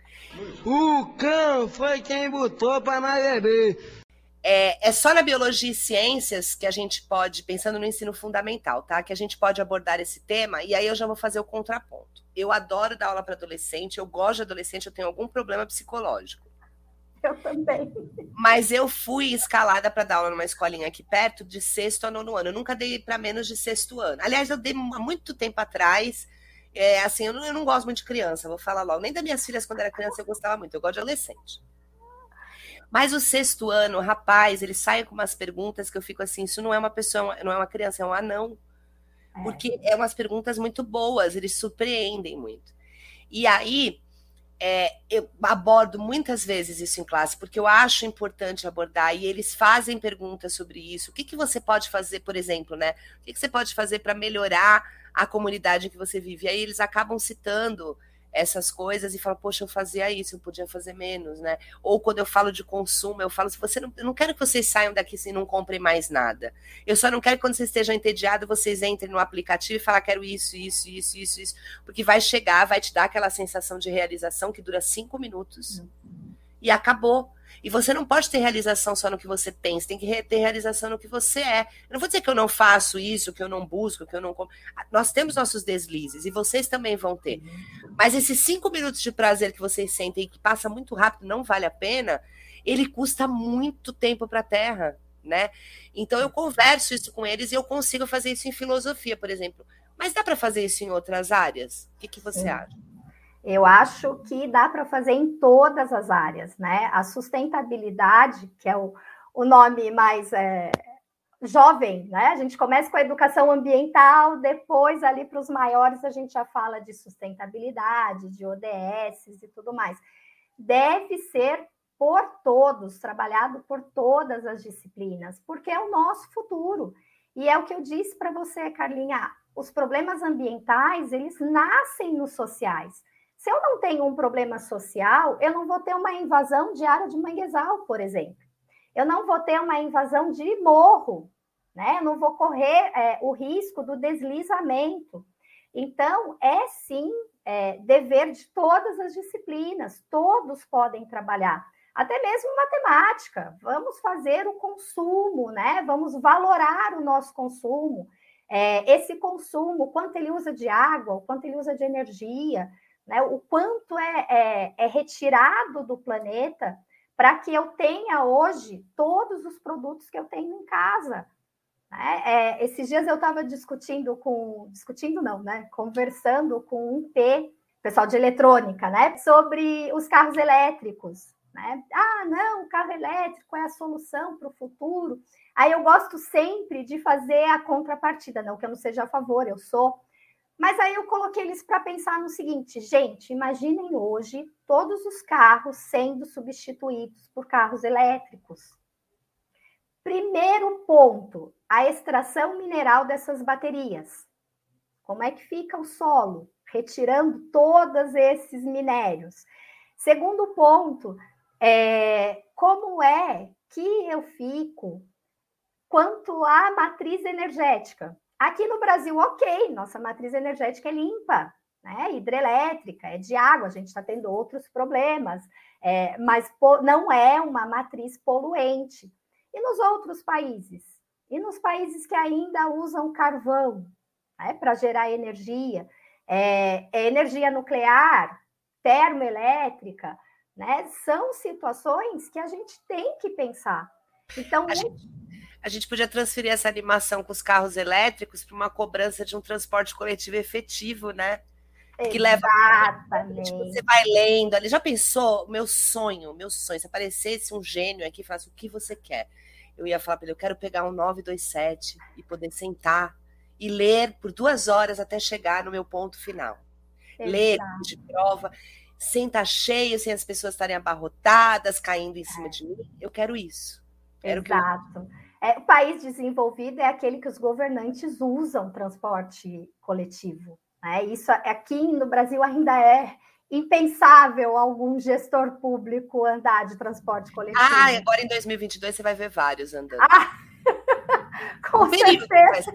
C: O cão foi quem botou para nós beber.
A: É, é, só na biologia e ciências que a gente pode, pensando no ensino fundamental, tá? Que a gente pode abordar esse tema, e aí eu já vou fazer o contraponto. Eu adoro dar aula para adolescente, eu gosto de adolescente, eu tenho algum problema psicológico.
B: Eu também.
A: Mas eu fui escalada para dar aula numa escolinha aqui perto de sexto a nono ano. Eu nunca dei para menos de sexto ano. Aliás, eu dei há muito tempo atrás. É, assim, eu não, eu não gosto muito de criança, vou falar logo. Nem das minhas filhas, quando era criança, eu gostava muito. Eu gosto de adolescente. Mas o sexto ano, rapaz, ele sai com umas perguntas que eu fico assim: isso não é uma pessoa, não é uma criança, é um anão. É. Porque é umas perguntas muito boas, eles surpreendem muito. E aí, é, eu abordo muitas vezes isso em classe, porque eu acho importante abordar, e eles fazem perguntas sobre isso. O que, que você pode fazer, por exemplo, né? O que, que você pode fazer para melhorar a comunidade em que você vive? E aí eles acabam citando essas coisas e fala, poxa, eu fazia isso, eu podia fazer menos, né? Ou quando eu falo de consumo, eu falo, se você não, eu não quero que vocês saiam daqui e não comprem mais nada. Eu só não quero que quando vocês estejam entediados, vocês entrem no aplicativo e falem, quero isso, isso, isso, isso, isso, porque vai chegar, vai te dar aquela sensação de realização que dura cinco minutos uhum. e acabou. E você não pode ter realização só no que você pensa, tem que ter realização no que você é. Eu não vou dizer que eu não faço isso, que eu não busco, que eu não. Nós temos nossos deslizes e vocês também vão ter. Mas esses cinco minutos de prazer que vocês sentem e que passa muito rápido, não vale a pena, ele custa muito tempo para a Terra, né? Então eu converso isso com eles e eu consigo fazer isso em filosofia, por exemplo. Mas dá para fazer isso em outras áreas? O que, que você Sim. acha?
B: Eu acho que dá para fazer em todas as áreas, né? A sustentabilidade, que é o, o nome mais é, jovem, né? A gente começa com a educação ambiental, depois ali para os maiores a gente já fala de sustentabilidade, de ODS e tudo mais. Deve ser por todos, trabalhado por todas as disciplinas, porque é o nosso futuro. E é o que eu disse para você, Carlinha, os problemas ambientais, eles nascem nos sociais. Se eu não tenho um problema social, eu não vou ter uma invasão de área de manguezal, por exemplo. Eu não vou ter uma invasão de morro, né? Eu não vou correr é, o risco do deslizamento. Então, é sim é, dever de todas as disciplinas, todos podem trabalhar, até mesmo matemática. Vamos fazer o consumo, né? Vamos valorar o nosso consumo. É, esse consumo, quanto ele usa de água, quanto ele usa de energia, né? O quanto é, é, é retirado do planeta para que eu tenha hoje todos os produtos que eu tenho em casa. Né? É, esses dias eu estava discutindo com, discutindo não, né? Conversando com um P, pessoal de eletrônica, né? Sobre os carros elétricos. Né? Ah, não, o carro elétrico é a solução para o futuro. Aí eu gosto sempre de fazer a contrapartida, não que eu não seja a favor, eu sou, mas aí eu coloquei eles para pensar no seguinte, gente, imaginem hoje todos os carros sendo substituídos por carros elétricos. Primeiro ponto, a extração mineral dessas baterias. Como é que fica o solo? Retirando todos esses minérios. Segundo ponto, é, como é que eu fico quanto à matriz energética? Aqui no Brasil, ok, nossa matriz energética é limpa, né? Hidrelétrica, é de água, a gente está tendo outros problemas, é, mas não é uma matriz poluente. E nos outros países? E nos países que ainda usam carvão né, para gerar energia, é, é energia nuclear, termoelétrica, né? São situações que a gente tem que pensar. Então,
A: gente a gente podia transferir essa animação com os carros elétricos para uma cobrança de um transporte coletivo efetivo, né?
B: Que leva.
A: Tipo, você vai lendo ali. Já pensou? Meu sonho, meu sonho, se aparecesse um gênio aqui e falasse o que você quer. Eu ia falar para ele: eu quero pegar um 927 e poder sentar e ler por duas horas até chegar no meu ponto final. Exato. Ler de prova, sem estar cheio, sem as pessoas estarem abarrotadas, caindo em cima de mim. Eu quero isso.
B: Quero Exato. Que eu... É, o país desenvolvido é aquele que os governantes usam transporte coletivo. Né? Isso aqui no Brasil ainda é impensável algum gestor público andar de transporte coletivo.
A: Ah, agora em 2022 você vai ver vários andando. Ah,
B: com certeza.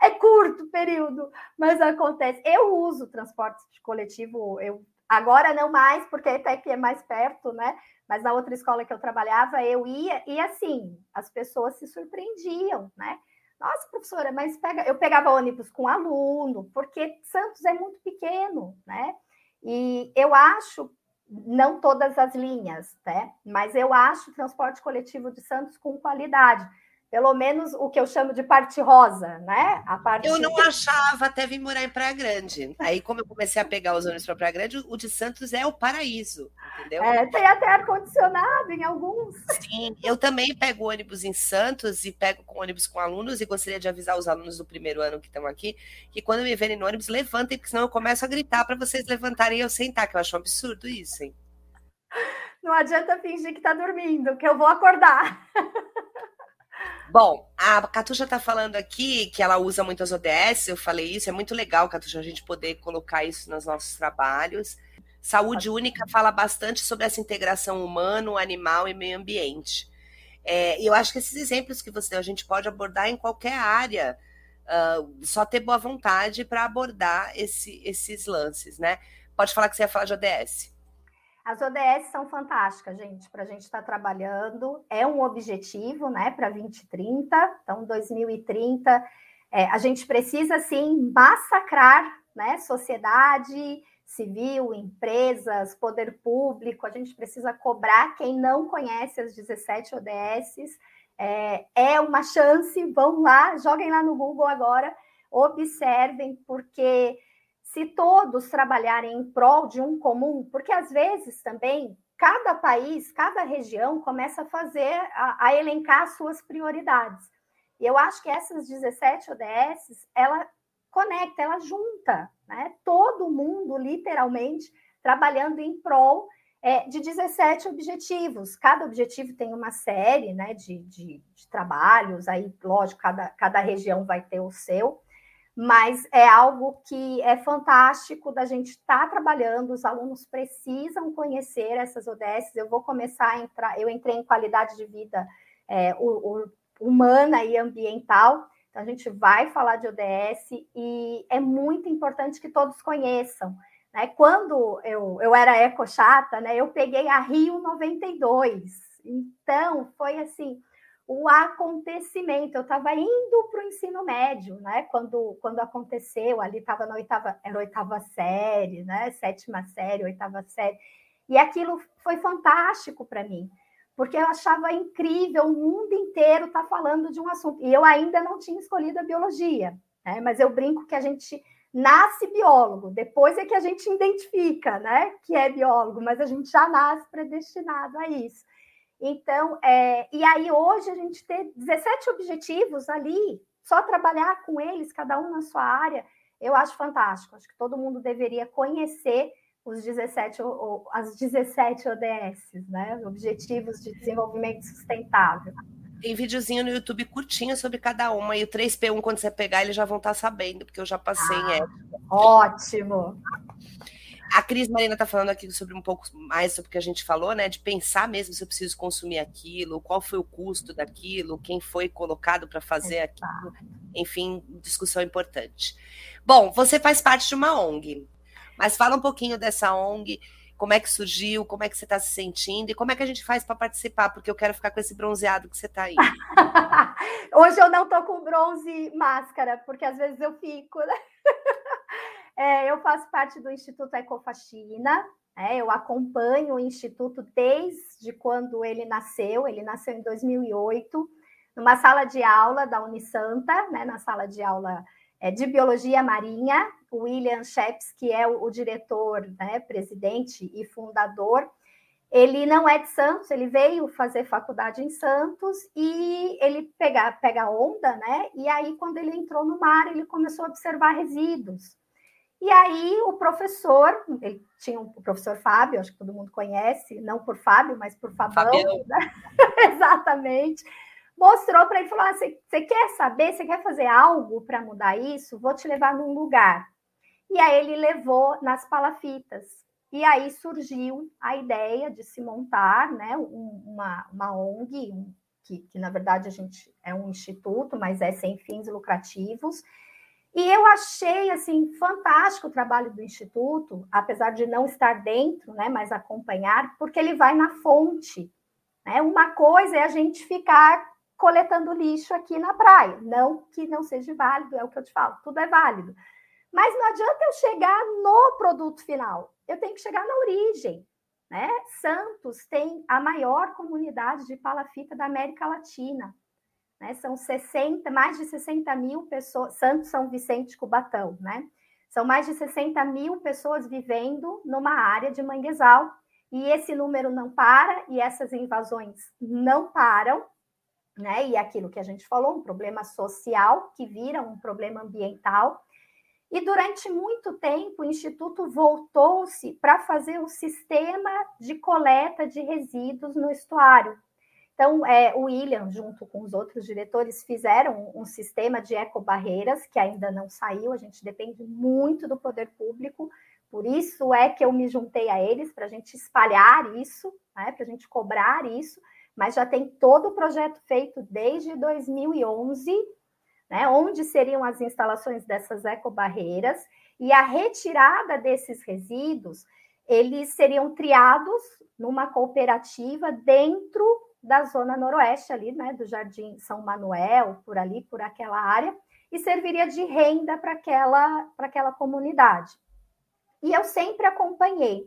B: É curto período, mas acontece. Eu uso transporte coletivo, eu Agora não mais, porque até que é mais perto, né? Mas na outra escola que eu trabalhava, eu ia e assim, as pessoas se surpreendiam, né? Nossa, professora, mas pega... eu pegava ônibus com aluno, porque Santos é muito pequeno, né? E eu acho, não todas as linhas, né? Mas eu acho o transporte coletivo de Santos com qualidade pelo menos o que eu chamo de parte rosa, né? A parte...
A: Eu não achava até vir morar em Praia Grande. Aí, como eu comecei a pegar os ônibus para Praia Grande, o de Santos é o paraíso, entendeu?
B: É, tem até ar-condicionado em alguns.
A: Sim, eu também pego ônibus em Santos e pego com ônibus com alunos e gostaria de avisar os alunos do primeiro ano que estão aqui que quando me verem no ônibus, levantem, porque senão eu começo a gritar para vocês levantarem e eu sentar, que eu acho um absurdo isso, hein?
B: Não adianta fingir que está dormindo, que eu vou acordar.
A: Bom, a Catuxa está falando aqui que ela usa muitas ODS, eu falei isso, é muito legal, Catuxa, a gente poder colocar isso nos nossos trabalhos. Saúde Única fala bastante sobre essa integração humano, animal e meio ambiente. É, eu acho que esses exemplos que você deu, a gente pode abordar em qualquer área, uh, só ter boa vontade para abordar esse, esses lances, né? Pode falar que você ia falar de ODS.
B: As ODS são fantásticas, gente, para a gente estar tá trabalhando. É um objetivo, né, para 2030. Então, 2030, é, a gente precisa, sim, massacrar, né, sociedade civil, empresas, poder público. A gente precisa cobrar quem não conhece as 17 ODSs. É, é uma chance, vão lá, joguem lá no Google agora, observem, porque se todos trabalharem em prol de um comum, porque às vezes também cada país, cada região começa a fazer, a, a elencar suas prioridades. E eu acho que essas 17 ODS, ela conecta, ela junta, né? Todo mundo, literalmente, trabalhando em prol é, de 17 objetivos. Cada objetivo tem uma série né, de, de, de trabalhos, aí, lógico, cada, cada região vai ter o seu mas é algo que é fantástico da gente estar tá trabalhando, os alunos precisam conhecer essas ODS. Eu vou começar a entrar, eu entrei em qualidade de vida é, o, o, humana e ambiental, então a gente vai falar de ODS e é muito importante que todos conheçam. Né? Quando eu, eu era eco-chata, né, eu peguei a Rio 92, então foi assim o acontecimento. Eu estava indo para o ensino médio, né? Quando, quando aconteceu, ali estava na oitava, era oitava série, né? Sétima série, oitava série. E aquilo foi fantástico para mim, porque eu achava incrível o mundo inteiro estar tá falando de um assunto. E eu ainda não tinha escolhido a biologia, né? Mas eu brinco que a gente nasce biólogo, depois é que a gente identifica, né, que é biólogo, mas a gente já nasce predestinado a isso. Então, é, e aí hoje a gente ter 17 objetivos ali, só trabalhar com eles, cada um na sua área, eu acho fantástico. Acho que todo mundo deveria conhecer os 17, as 17 ODS, né? Objetivos de Desenvolvimento Sustentável.
A: Tem videozinho no YouTube curtinho sobre cada uma, e o 3P1, quando você pegar, eles já vão estar sabendo, porque eu já passei ah, em
B: Ótimo!
A: A Cris Marina está falando aqui sobre um pouco mais sobre o que a gente falou, né? De pensar mesmo se eu preciso consumir aquilo, qual foi o custo daquilo, quem foi colocado para fazer aquilo. Enfim, discussão importante. Bom, você faz parte de uma ONG, mas fala um pouquinho dessa ONG, como é que surgiu, como é que você está se sentindo e como é que a gente faz para participar, porque eu quero ficar com esse bronzeado que você está aí.
B: Hoje eu não estou com bronze máscara, porque às vezes eu fico, né? É, eu faço parte do Instituto Ecofaxina, é, eu acompanho o Instituto desde quando ele nasceu, ele nasceu em 2008, numa sala de aula da Unisanta, né, na sala de aula é, de Biologia Marinha, o William Sheps, que é o, o diretor, né, presidente e fundador, ele não é de Santos, ele veio fazer faculdade em Santos e ele pega, pega onda, né? E aí, quando ele entrou no mar, ele começou a observar resíduos. E aí o professor, ele tinha um, o professor Fábio, acho que todo mundo conhece, não por Fábio, mas por Fabão, né? exatamente, mostrou para ele, falou, ah, você, você quer saber, você quer fazer algo para mudar isso? Vou te levar num lugar. E aí ele levou nas palafitas. E aí surgiu a ideia de se montar né, uma, uma ONG, que, que na verdade a gente é um instituto, mas é sem fins lucrativos, E eu achei assim fantástico o trabalho do instituto, apesar de não estar dentro, né, mas acompanhar, porque ele vai na fonte. Né? Uma coisa é a gente ficar coletando lixo aqui na praia, não que não seja válido, é o que eu te falo, tudo é válido. Mas não adianta eu chegar no produto final, eu tenho que chegar na origem. Né? Santos tem a maior comunidade de palafita da América Latina. Né? São 60, mais de 60 mil pessoas, Santos São Vicente Cubatão, né? São mais de 60 mil pessoas vivendo numa área de manguezal, e esse número não para, e essas invasões não param, né? E aquilo que a gente falou, um problema social que vira um problema ambiental. E durante muito tempo o Instituto voltou-se para fazer o sistema de coleta de resíduos no estuário, então, é, o William, junto com os outros diretores, fizeram um, sistema de ecobarreiras que ainda não saiu, a gente depende muito do poder público, por isso é que eu me juntei a eles para a gente espalhar isso, né, para a gente cobrar isso, mas já tem todo o projeto feito desde 2011, né, onde seriam as instalações dessas ecobarreiras. E a retirada desses resíduos, eles seriam triados numa cooperativa dentro da zona noroeste ali, né, do Jardim São Manuel, por ali, por aquela área, e serviria de renda para aquela, aquela comunidade. E eu sempre acompanhei.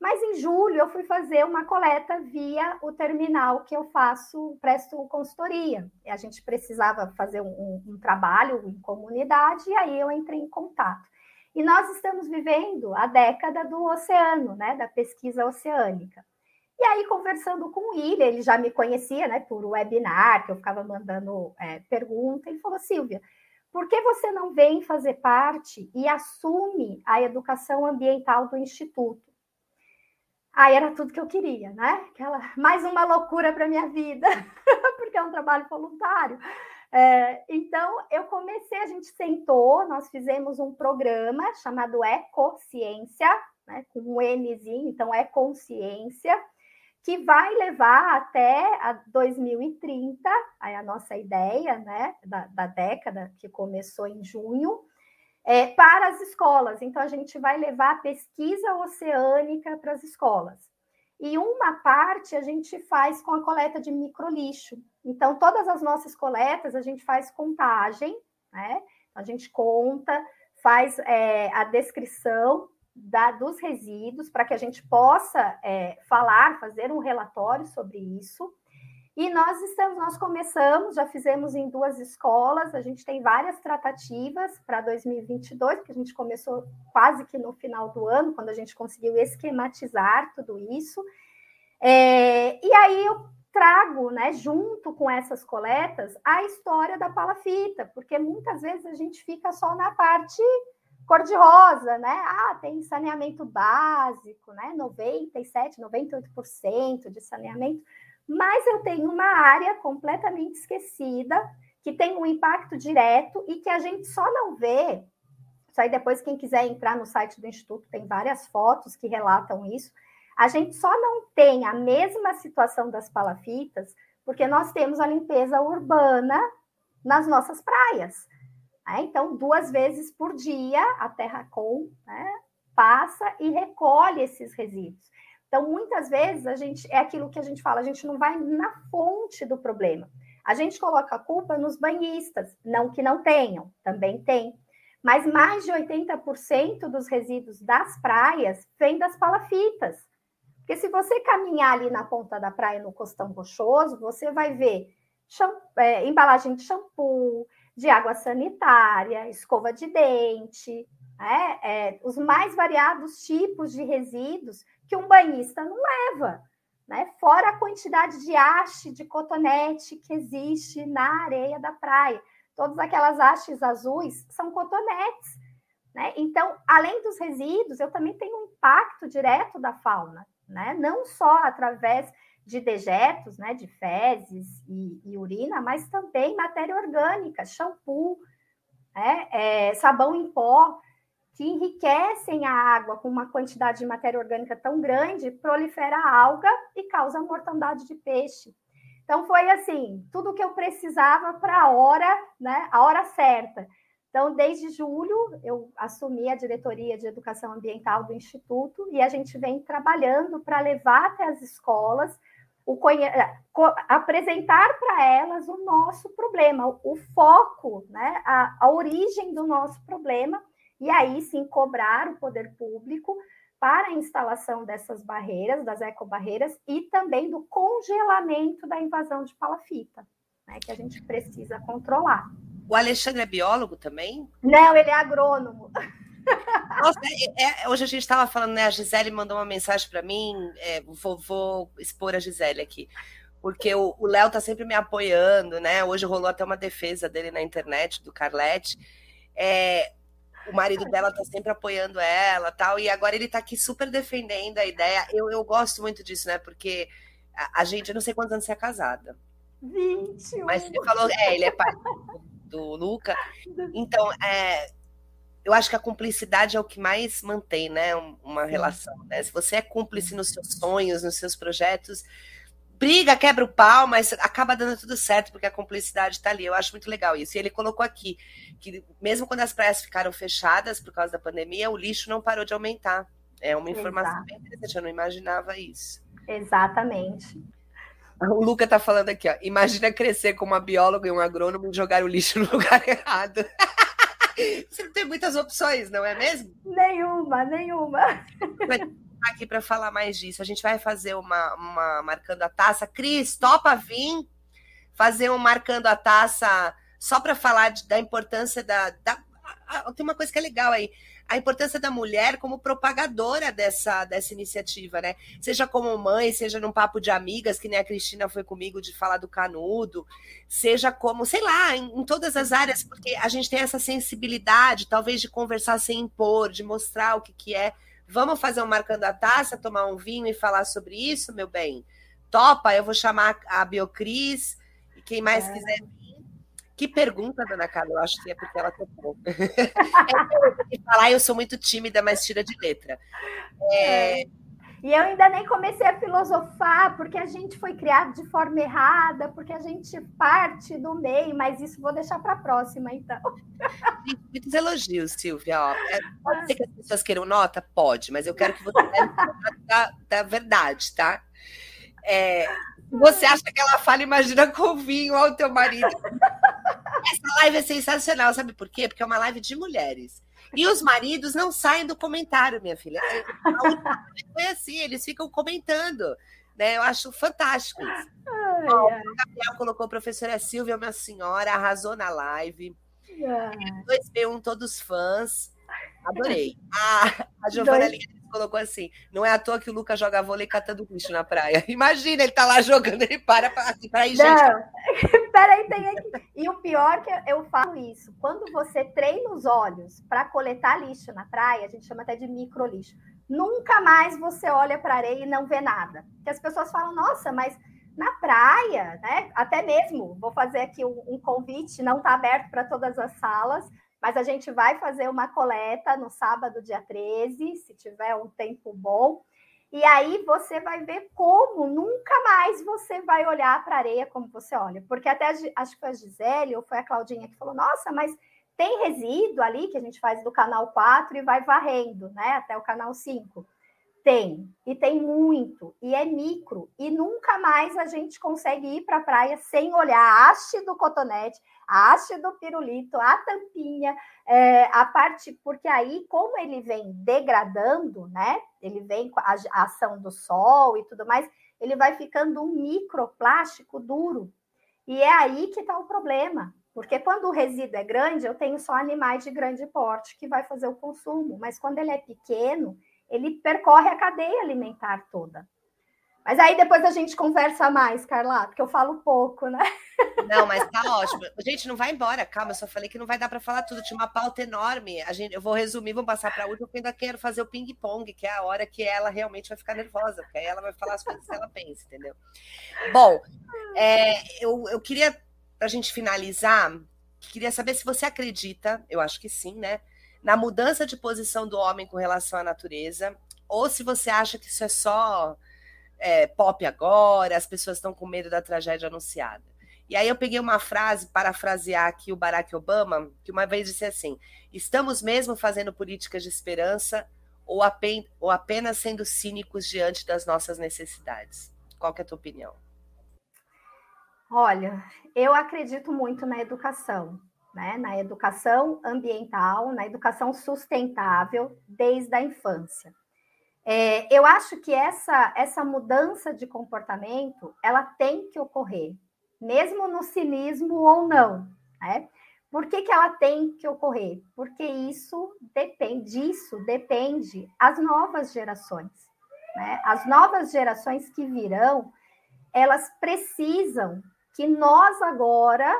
B: Mas em julho eu fui fazer uma coleta via o terminal que eu faço, presto consultoria. E a gente precisava fazer um, um trabalho em comunidade, e aí eu entrei em contato. E nós estamos vivendo a década do oceano, né, da pesquisa oceânica. E aí, conversando com ele, ele já me conhecia, né, por webinar, que eu ficava mandando é, pergunta, ele falou, Silvia, por que você não vem fazer parte e assume a educação ambiental do Instituto? Aí era tudo que eu queria, né? Aquela, mais uma loucura para minha vida, porque é um trabalho voluntário. É, então, eu comecei, a gente sentou, nós fizemos um programa chamado Ecociência, né, com um Nzinho, então é consciência, que vai levar até a 2030, aí a nossa ideia né, da, da década, que começou em junho, é, para as escolas. Então, a gente vai levar a pesquisa oceânica para as escolas. E uma parte a gente faz com a coleta de microlixo. Então, todas as nossas coletas a gente faz contagem, né? A gente conta, faz é, a descrição da, dos resíduos para que a gente possa é, falar, fazer um relatório sobre isso. E nós estamos, nós começamos, já fizemos em duas escolas, a gente tem várias tratativas para 2022, que a gente começou quase que no final do ano, quando a gente conseguiu esquematizar tudo isso. É, e aí eu trago, né, junto com essas coletas, a história da palafita, porque muitas vezes a gente fica só na parte cor-de-rosa, né? Ah, tem saneamento básico, né? 97, 98% de saneamento, mas eu tenho uma área completamente esquecida que tem um impacto direto e que a gente só não vê. Isso aí depois quem quiser entrar no site do instituto tem várias fotos que relatam isso. A gente só não tem a mesma situação das palafitas porque nós temos a limpeza urbana nas nossas praias. Né? Então, duas vezes por dia, a Terracom né, passa e recolhe esses resíduos. Então, muitas vezes, a gente é aquilo que a gente fala, a gente não vai na fonte do problema. A gente coloca a culpa nos banhistas, não que não tenham, também tem. Mas mais de 80% dos resíduos das praias vem das palafitas. Porque se você caminhar ali na ponta da praia, no costão rochoso, você vai ver é, embalagem de shampoo, de água sanitária, escova de dente, né? é, os mais variados tipos de resíduos que um banhista não leva, né? fora a quantidade de haste, de cotonete que existe na areia da praia. Todas aquelas hastes azuis são cotonetes. Né? Então, além dos resíduos, eu também tenho um impacto direto da fauna, né? não só através de dejetos, né, de fezes e, e urina, mas também matéria orgânica, shampoo, né, é, sabão em pó, que enriquecem a água com uma quantidade de matéria orgânica tão grande, prolifera a alga e causa mortandade de peixe. Então foi assim, tudo que eu precisava para a hora, né, a hora certa. Então, desde julho, eu assumi a diretoria de educação ambiental do Instituto e a gente vem trabalhando para levar até as escolas, o, apresentar para elas o nosso problema, o foco, né, a, a origem do nosso problema, e aí sim cobrar o poder público para a instalação dessas barreiras, das ecobarreiras, e também do congelamento da invasão de palafita, né, que a gente precisa controlar.
A: O Alexandre é biólogo também?
B: Não, ele é agrônomo.
A: Nossa, é, é, hoje a gente estava falando, né? A Gisele mandou uma mensagem para mim. É, vou, vou, expor a Gisele aqui. Porque o Léo tá sempre me apoiando, né? Hoje rolou até uma defesa dele na internet, do Carlete. É, o marido dela tá sempre apoiando ela tal. E agora ele tá aqui super defendendo a ideia. Eu, eu gosto muito disso, né? Porque a, a gente, eu não sei quantos anos você é casada.
B: 21.
A: Mas você falou, é, ele é pai do Luca. Então, é, eu acho que a cumplicidade é o que mais mantém, né, uma relação. Né? Se você é cúmplice nos seus sonhos, nos seus projetos, briga, quebra o pau, mas acaba dando tudo certo porque a cumplicidade está ali. Eu acho muito legal isso. E ele colocou aqui que mesmo quando as praias ficaram fechadas por causa da pandemia, o lixo não parou de aumentar. É uma informação Exato. bem interessante. Eu não imaginava isso.
B: Exatamente.
A: O Luca tá falando aqui, ó. Imagina crescer como uma bióloga e um agrônomo e jogar o lixo no lugar errado. Você não tem muitas opções, não é mesmo?
B: Nenhuma, nenhuma.
A: Aqui para falar mais disso, a gente vai fazer uma, uma marcando a taça. Cris, topa vir fazer um marcando a taça só para falar de, da importância da, da. Tem uma coisa que é legal aí a importância da mulher como propagadora dessa, dessa iniciativa, né? Seja como mãe, seja num papo de amigas, que nem a Cristina foi comigo de falar do canudo, seja como, sei lá, em, em todas as áreas, porque a gente tem essa sensibilidade, talvez, de conversar sem impor, de mostrar o que, que é. Vamos fazer um marcando a taça, tomar um vinho e falar sobre isso, meu bem? Topa, eu vou chamar a Biocris e quem mais é. quiser que pergunta, dona Carla? Eu acho que é porque ela topou. é, falar, eu sou muito tímida, mas tira de letra.
B: É... E eu ainda nem comecei a filosofar, porque a gente foi criado de forma errada, porque a gente parte do meio, mas isso vou deixar para a próxima, então.
A: Muitos elogios, Silvia. Ó, é, pode ser que as pessoas queiram nota? Pode, mas eu quero que você leve da, da verdade, tá? É, você acha que ela fala, imagina com vinho ao teu marido. Essa live é sensacional, sabe por quê? Porque é uma live de mulheres. E os maridos não saem do comentário, minha filha. Foi assim, eles ficam comentando. Né? Eu acho fantástico isso. Ai, Ó, O Gabriel colocou professora Silvia, minha senhora, arrasou na live. 2B1, todos fãs. Adorei. Ah, a Giovana Dois colocou assim: não é à toa que o Lucas joga vôlei catando bicho na praia. Imagina, ele tá lá jogando, ele para para assim, ir, gente.
B: Não, peraí, tem aqui. E o pior que eu falo isso: quando você treina os olhos para coletar lixo na praia, a gente chama até de micro lixo. Nunca mais você olha para areia e não vê nada. Que as pessoas falam, nossa, mas na praia, né? Até mesmo, vou fazer aqui um, um convite, não está aberto para todas as salas, mas a gente vai fazer uma coleta no sábado, dia 13, se tiver um tempo bom. E aí você vai ver como nunca mais você vai olhar para a areia como você olha. Porque até acho que foi a Gisele ou foi a Claudinha que falou: nossa, mas tem resíduo ali que a gente faz do canal 4 e vai varrendo, né? Até o canal 5. Tem, e tem muito, e é micro, e nunca mais a gente consegue ir para a praia sem olhar a haste do cotonete, a haste do pirulito, a tampinha, é, a parte, porque aí, como ele vem degradando, né? Ele vem com a, a ação do sol e tudo mais, ele vai ficando um microplástico duro. E é aí que está o problema. Porque quando o resíduo é grande, eu tenho só animais de grande porte que vai fazer o consumo. Mas quando ele é pequeno, ele percorre a cadeia alimentar toda. Mas aí depois a gente conversa mais, Carla, porque eu falo pouco, né?
A: Não, mas tá ótimo. Gente, não vai embora, calma, eu só falei que não vai dar para falar tudo. Tinha uma pauta enorme. A gente, eu vou resumir, vamos passar para última, porque ainda quero fazer o ping-pong, que é a hora que ela realmente vai ficar nervosa, porque aí ela vai falar as coisas que ela pensa, entendeu? Bom, é, eu, eu queria, para a gente finalizar, queria saber se você acredita, eu acho que sim, né? Na mudança de posição do homem com relação à natureza, ou se você acha que isso é só é, pop agora, as pessoas estão com medo da tragédia anunciada. E aí eu peguei uma frase, parafrasear aqui o Barack Obama, que uma vez disse assim: estamos mesmo fazendo políticas de esperança ou, ou apenas sendo cínicos diante das nossas necessidades? Qual é a tua opinião?
B: Olha, eu acredito muito na educação, né? na educação ambiental, na educação sustentável desde a infância. É, eu acho que essa, essa mudança de comportamento ela tem que ocorrer, mesmo no cinismo ou não. Né? Por que, que ela tem que ocorrer? Porque isso depende, disso depende as novas gerações. Né? As novas gerações que virão, elas precisam que nós agora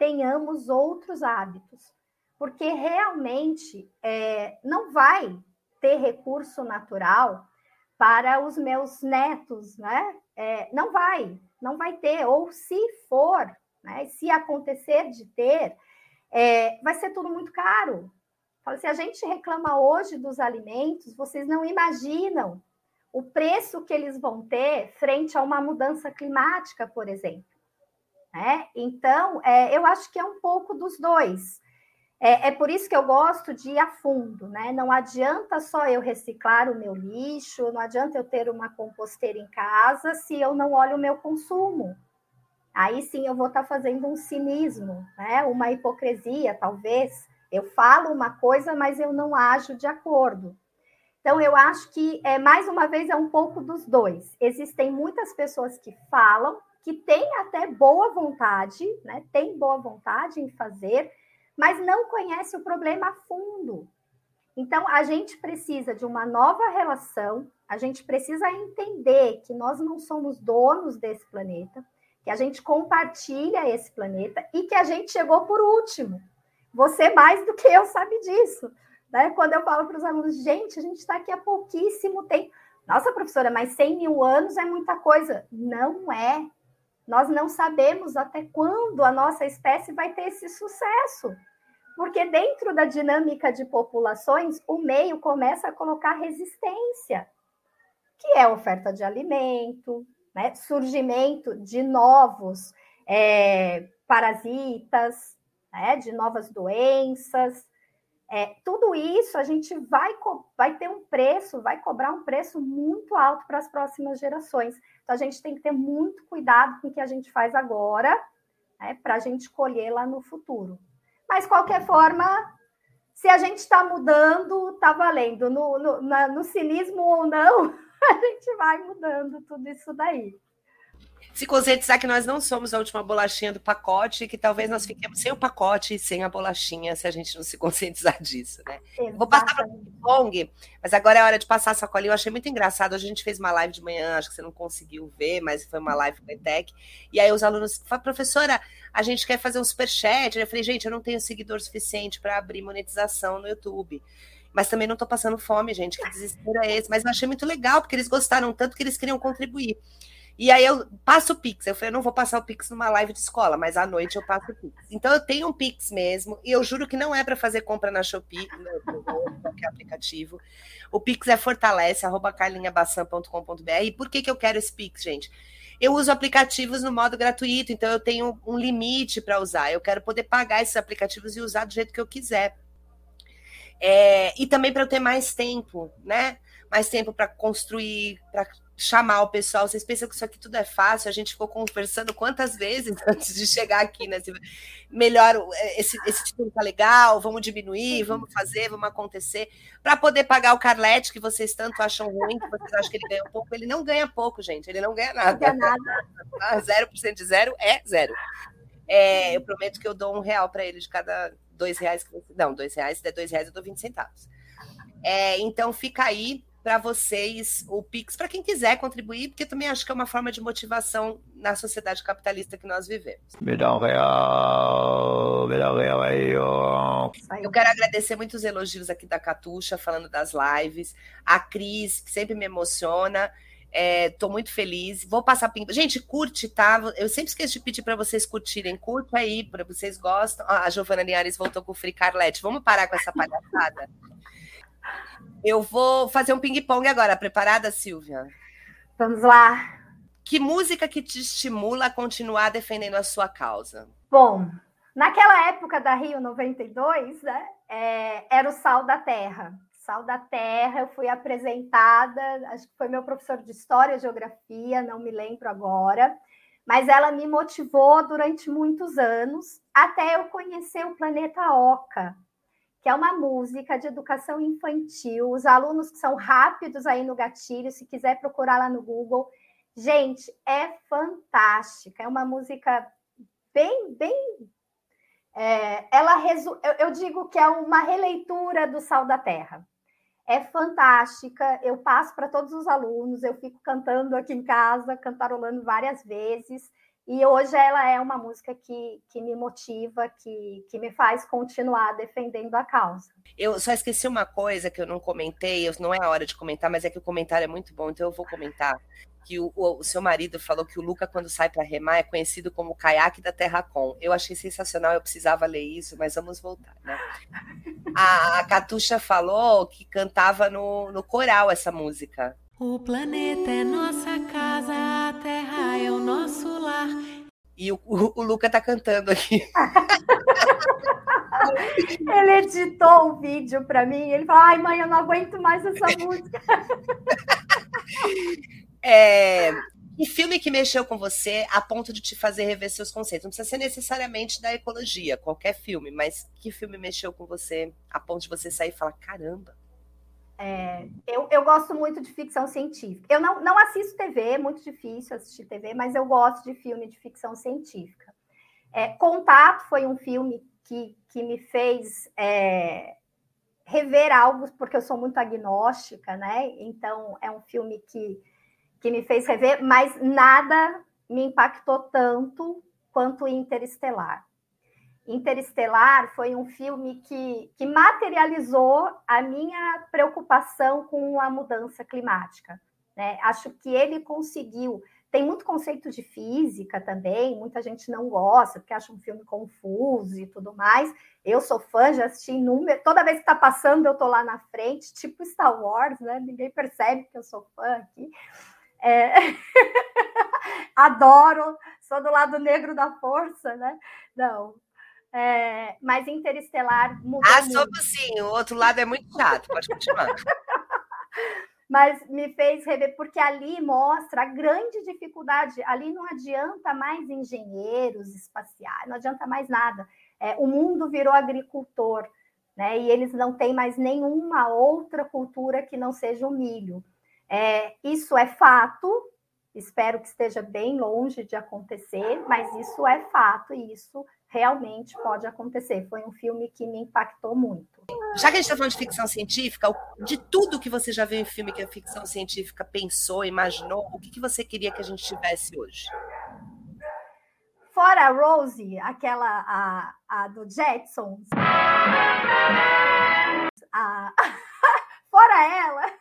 B: tenhamos outros hábitos, porque realmente é, não vai ter recurso natural para os meus netos, né? É, não vai, não vai ter, ou se for, né? Se acontecer de ter, é, vai ser tudo muito caro. Fala, se a gente reclama hoje dos alimentos, vocês não imaginam o preço que eles vão ter frente a uma mudança climática, por exemplo. Né? Então, é, eu acho que é um pouco dos dois. É, é, por isso que eu gosto de ir a fundo, né? Não adianta só eu reciclar o meu lixo, não adianta eu ter uma composteira em casa se eu não olho o meu consumo. Aí sim eu vou estar tá fazendo um cinismo, né? Uma hipocrisia, talvez. Eu falo uma coisa, mas eu não ajo de acordo. Então, eu acho que, é, mais uma vez, é um pouco dos dois. Existem muitas pessoas que falam, que têm até boa vontade, né? Tem boa vontade em fazer, mas não conhece o problema a fundo. Então, a gente precisa de uma nova relação, a gente precisa entender que nós não somos donos desse planeta, que a gente compartilha esse planeta e que a gente chegou por último. Você mais do que eu sabe disso. Né? Quando eu falo para os alunos, gente, a gente está aqui há pouquíssimo tempo. Nossa, professora, mas 100 mil anos é muita coisa. Não é. Nós não sabemos até quando a nossa espécie vai ter esse sucesso. Porque dentro da dinâmica de populações, o meio começa a colocar resistência, que é oferta de alimento, né? surgimento de novos é, parasitas, né? de novas doenças. É, tudo isso a gente vai, vai ter um preço, vai cobrar um preço muito alto para as próximas gerações. Então, a gente tem que ter muito cuidado com o que a gente faz agora, né, para a gente colher lá no futuro. Mas, qualquer forma, se a gente está mudando, está valendo. No, no, no cinismo ou não, a gente vai mudando tudo isso daí
A: se conscientizar que nós não somos a última bolachinha do pacote, que talvez nós fiquemos sem o pacote e sem a bolachinha se a gente não se conscientizar disso, né? Vou passar para o Pong, mas agora é hora de passar a sacolinha. Eu achei muito engraçado. A gente fez uma live de manhã, acho que você não conseguiu ver, mas foi uma live com ETEC. E aí os alunos falaram, professora, a gente quer fazer um superchat. Eu falei, gente, eu não tenho seguidor suficiente para abrir monetização no YouTube mas também não estou passando fome, gente. Que desespero é esse? Mas eu achei muito legal, porque eles gostaram tanto que eles queriam contribuir. E aí eu passo o Pix. Eu falei, eu não vou passar o Pix numa live de escola, mas à noite eu passo o Pix. Então eu tenho um Pix mesmo, e eu juro que não é para fazer compra na Shopee, no, qualquer aplicativo. O Pix é fortalece, arroba carlinhabassan.com.br. E por que, que eu quero esse Pix, gente? Eu uso aplicativos no modo gratuito, então eu tenho um limite para usar. Eu quero poder pagar esses aplicativos e usar do jeito que eu quiser. É, e também para eu ter mais tempo, né? Mais tempo para construir, para chamar o pessoal. Vocês pensam que isso aqui tudo é fácil? A gente ficou conversando quantas vezes antes de chegar aqui, né? Melhor, é, esse, esse título tá legal, vamos diminuir, vamos fazer, vamos acontecer. Para poder pagar o Carlete, que vocês tanto acham ruim, que vocês acham que ele ganha pouco, ele não ganha pouco, gente. Ele não ganha nada. Não ganha nada. 0% de zero é zero. É, eu prometo que eu dou um real para ele de cada dois reais que você. Não, dois reais, se der dois reais, eu dou 20 centavos. É, então fica aí para vocês o Pix, para quem quiser contribuir, porque também acho que é uma forma de motivação na sociedade capitalista que nós vivemos. Me dá um real, me dá um real aí, ó. Eu quero agradecer muitos elogios aqui da Catuxa, falando das lives, a Cris, que sempre me emociona. Estou é, muito feliz. Vou passar pimba. Gente, curte, tá? Eu sempre esqueço de pedir para vocês curtirem. Curta aí, para vocês gostam. Ah, a Giovana Linhares voltou com o Free Carlete. Vamos parar com essa palhaçada? Eu vou fazer um ping-pong agora. Preparada, Silvia?
B: Vamos lá.
A: que música que te estimula a continuar defendendo a sua causa?
B: Bom, naquela época da Rio 92, né, é, era o Sal da Terra. Sal da Terra, eu fui apresentada, acho que foi meu professor de História e Geografia, não me lembro agora, mas ela me motivou durante muitos anos, até eu conhecer o Planeta Oca, que é uma música de educação infantil. Os alunos que são rápidos aí no gatilho, se quiser procurar lá no Google, gente, é fantástica. É uma música bem, bem. É, ela resu... eu, eu digo que é uma releitura do Sal da Terra. É fantástica. Eu passo para todos os alunos, eu fico cantando aqui em casa, cantarolando várias vezes. E hoje ela é uma música que, que me motiva, que, que me faz continuar defendendo a causa.
A: Eu só esqueci uma coisa que eu não comentei, não é a hora de comentar, mas é que o comentário é muito bom, então eu vou comentar. Que o, o, o seu marido falou que o Luca, quando sai para remar, é conhecido como o caiaque da Terra Com. Eu achei sensacional, eu precisava ler isso, mas vamos voltar, né? A, a Catuxa falou que cantava no, no coral essa música.
C: O planeta é nossa casa, a terra é o nosso lar.
A: E o, o, o Luca tá cantando aqui.
B: ele editou o vídeo para mim. Ele falou: Ai, mãe, eu não aguento mais essa música.
A: é, que filme que mexeu com você a ponto de te fazer rever seus conceitos? Não precisa ser necessariamente da ecologia, qualquer filme, mas que filme mexeu com você a ponto de você sair e falar: caramba,
B: é, eu, eu gosto muito de ficção científica. Eu não, não assisto TV, é muito difícil assistir TV, mas eu gosto de filme de ficção científica. É, Contato foi um filme que, que me fez é, rever algo, porque eu sou muito agnóstica, né? Então, é um filme que, que me fez rever, mas nada me impactou tanto quanto Interestelar. Interestelar foi um filme que, que materializou a minha preocupação com a mudança climática. Né? Acho que ele conseguiu. Tem muito conceito de física também, muita gente não gosta, porque acha um filme confuso e tudo mais. Eu sou fã, já assisti inúmeros. Toda vez que está passando, eu estou lá na frente, tipo Star Wars, né? Ninguém percebe que eu sou fã aqui. É... Adoro, sou do lado negro da força, né? Não, é, mas Interestelar
A: mudou. Ah, muito. sim, o outro lado é muito chato, pode continuar.
B: mas me fez rever, porque ali mostra a grande dificuldade. Ali não adianta mais engenheiros espaciais, não adianta mais nada. É, o mundo virou agricultor, né? E eles não têm mais nenhuma outra cultura que não seja o milho. É, isso é fato, espero que esteja bem longe de acontecer, mas isso é fato e isso realmente pode acontecer. Foi um filme que me impactou muito.
A: Já que a gente está falando de ficção científica, de tudo que você já viu em filme que a ficção científica pensou, imaginou, o que, que você queria que a gente tivesse hoje?
B: Fora a Rosie, aquela a, a do Jetsons. A... Fora ela,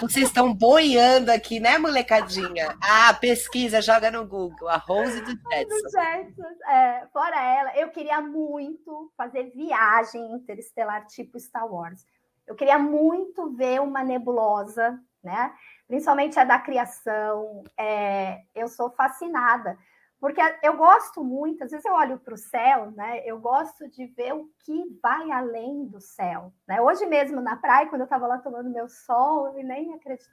A: vocês estão boiando aqui, né, molecadinha? Ah, pesquisa, joga no Google, a Rose do Jetson. Do
B: Jetson. É, fora ela, eu queria muito fazer viagem interestelar tipo Star Wars. Eu queria muito ver uma nebulosa, né? Principalmente a da criação. É, eu sou fascinada porque eu gosto muito, às vezes eu olho para o céu, né? Eu gosto de ver o que vai além do céu. Né? Hoje mesmo na praia, quando eu estava lá tomando meu sol, eu nem acredito.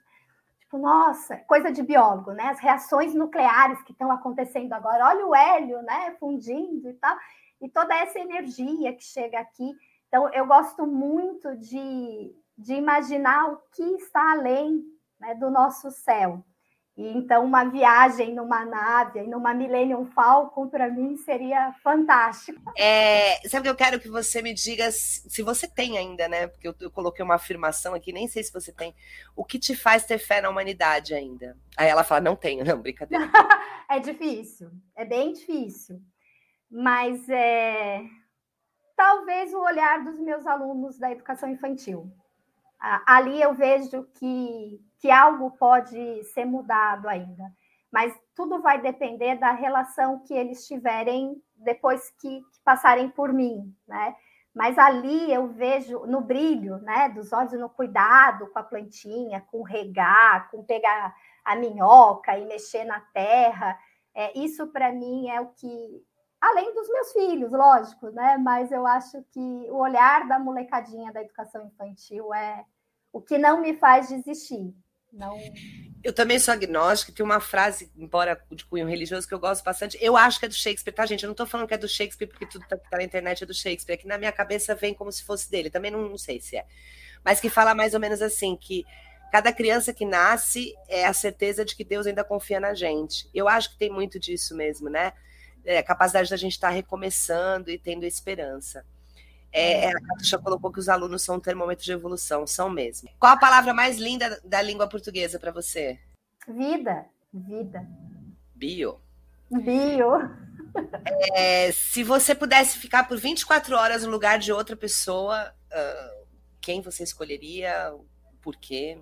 B: Tipo, nossa, coisa de biólogo, né? As reações nucleares que estão acontecendo agora. Olha o hélio, né? Fundindo e tal. E toda essa energia que chega aqui. Então, eu gosto muito de, de imaginar o que está além né, do nosso céu. E então uma viagem numa nave, numa Millennium Falcon, para mim seria fantástico.
A: É, sabe que eu quero que você me diga se você tem ainda, né? Porque eu, eu, coloquei uma afirmação aqui, nem sei se você tem. O que te faz ter fé na humanidade ainda? Aí ela fala, não tenho, não, brincadeira.
B: é difícil, é bem difícil. Mas é talvez o olhar dos meus alunos da educação infantil. Ali eu vejo que que algo pode ser mudado ainda. Mas tudo vai depender da relação que eles tiverem depois que, que passarem por mim, né? Mas ali eu vejo no brilho, né, dos olhos, no cuidado com a plantinha, com regar, com pegar a minhoca e mexer na terra. É, isso para mim é o que, além dos meus filhos, lógico, né? Mas eu acho que o olhar da molecadinha da educação infantil é o que não me faz desistir. Não...
A: Eu também sou agnóstica, tem uma frase, embora de cunho religioso, que eu gosto bastante. Eu acho que é do Shakespeare, tá, gente? Eu não estou falando que é do Shakespeare, porque tudo que tá, tá na internet é do Shakespeare. É que na minha cabeça vem como se fosse dele. Também não, não sei se é. Mas que fala mais ou menos assim: que cada criança que nasce é a certeza de que Deus ainda confia na gente. Eu acho que tem muito disso mesmo, né? É, capacidade da gente estar tá recomeçando e tendo esperança. É, é, a Catuxa colocou que os alunos são um termômetro de evolução, são mesmo. Qual a palavra mais linda da língua portuguesa para você?
B: Vida. Vida.
A: Bio.
B: Bio.
A: É, se você pudesse ficar por 24 horas no lugar de outra pessoa, uh, quem você escolheria? Por quê?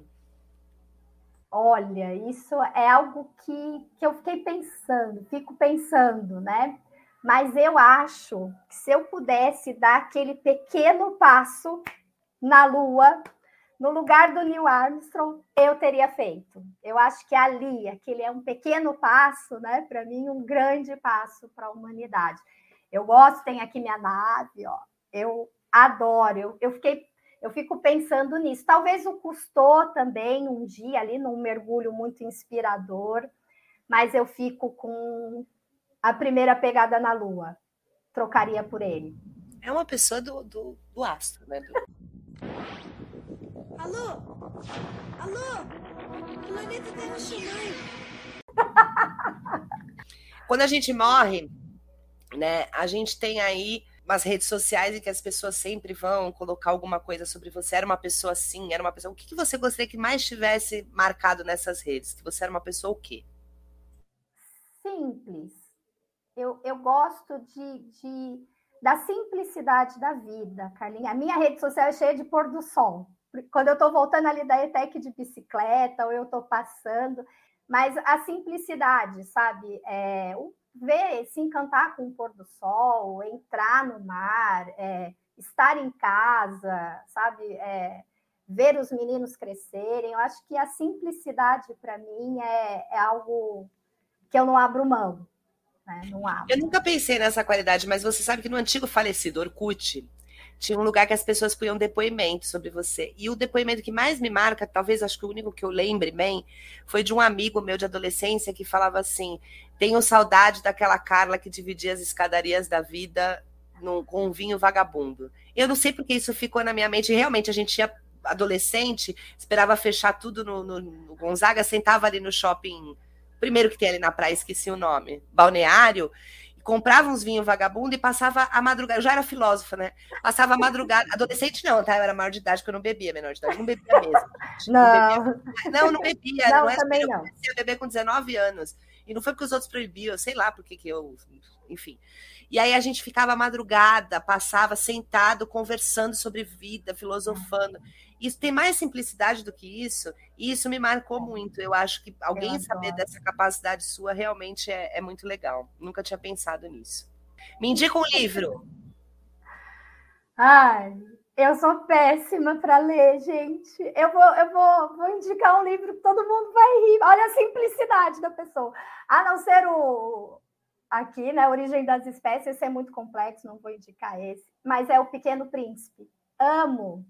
B: Olha, isso é algo que, que eu fiquei pensando, fico pensando, né? Mas eu acho que se eu pudesse dar aquele pequeno passo na Lua, no lugar do Neil Armstrong, eu teria feito. Eu acho que ali, aquele é um pequeno passo, né? Para mim, um grande passo para a humanidade. Eu gosto, tem aqui minha nave, ó. Eu adoro. Eu, eu fiquei, eu fico pensando nisso. Talvez o custou também um dia ali num mergulho muito inspirador, mas eu fico com a primeira pegada na Lua? Trocaria por ele.
A: É uma pessoa do, do, do astro, né? Do...
D: Alô? Alô? Planeta Terra chamando.
A: Quando a gente morre, né, a gente tem aí umas redes sociais em que as pessoas sempre vão colocar alguma coisa sobre você. Era uma pessoa assim, era uma pessoa. O que, que você gostaria que mais tivesse marcado nessas redes? Que você era uma pessoa o quê?
B: Simples eu, eu gosto de, de, da simplicidade da vida, Carlinha. A minha rede social é cheia de pôr do sol. Quando eu estou voltando ali da ETEC de bicicleta, ou eu estou passando, mas a simplicidade, sabe? É, ver, se encantar com o pôr do sol, entrar no mar, é, estar em casa, sabe? É, ver os meninos crescerem. Eu acho que a simplicidade, para mim, é, é algo que eu não abro mão né? Não há.
A: Eu nunca pensei nessa qualidade, mas você sabe que no antigo falecido Orkut tinha um lugar que as pessoas punham depoimento sobre você. E o depoimento que mais me marca, talvez acho que o único que eu lembre bem, foi de um amigo meu de adolescência que falava assim: tenho saudade daquela Carla que dividia as escadarias da vida num, com um vinho vagabundo. Eu não sei porque isso ficou na minha mente. Realmente, a gente ia adolescente, esperava fechar tudo no, no, no Gonzaga, sentava ali no shopping primeiro que tem ali na praia, esqueci o nome, balneário, comprava uns vinhos vagabundo e passava a madrugada. Eu já era filósofa, né? Passava a madrugada. Adolescente não, tá? Eu era maior de idade, porque eu não bebia menor de idade. Não bebia mesmo.
B: Não.
A: Não, bebia. não, não bebia.
B: Não,
A: não é
B: também
A: eu
B: não.
A: comecei a beber com 19 anos. E não foi porque os outros proibiam, sei lá porque que eu. Enfim. E aí a gente ficava madrugada, passava sentado, conversando sobre vida, filosofando. Isso tem mais simplicidade do que isso, e isso me marcou muito. Eu acho que alguém saber dessa capacidade sua realmente é, é, muito legal. Nunca tinha pensado nisso. Me indica um livro.
B: Ai, eu sou péssima para ler, gente. Eu vou, eu vou, vou indicar um livro que todo mundo vai rir. Olha a simplicidade da pessoa. A não ser o aqui, né? Origem das espécies, esse é muito complexo, não vou indicar esse. Mas é o Pequeno Príncipe. Amo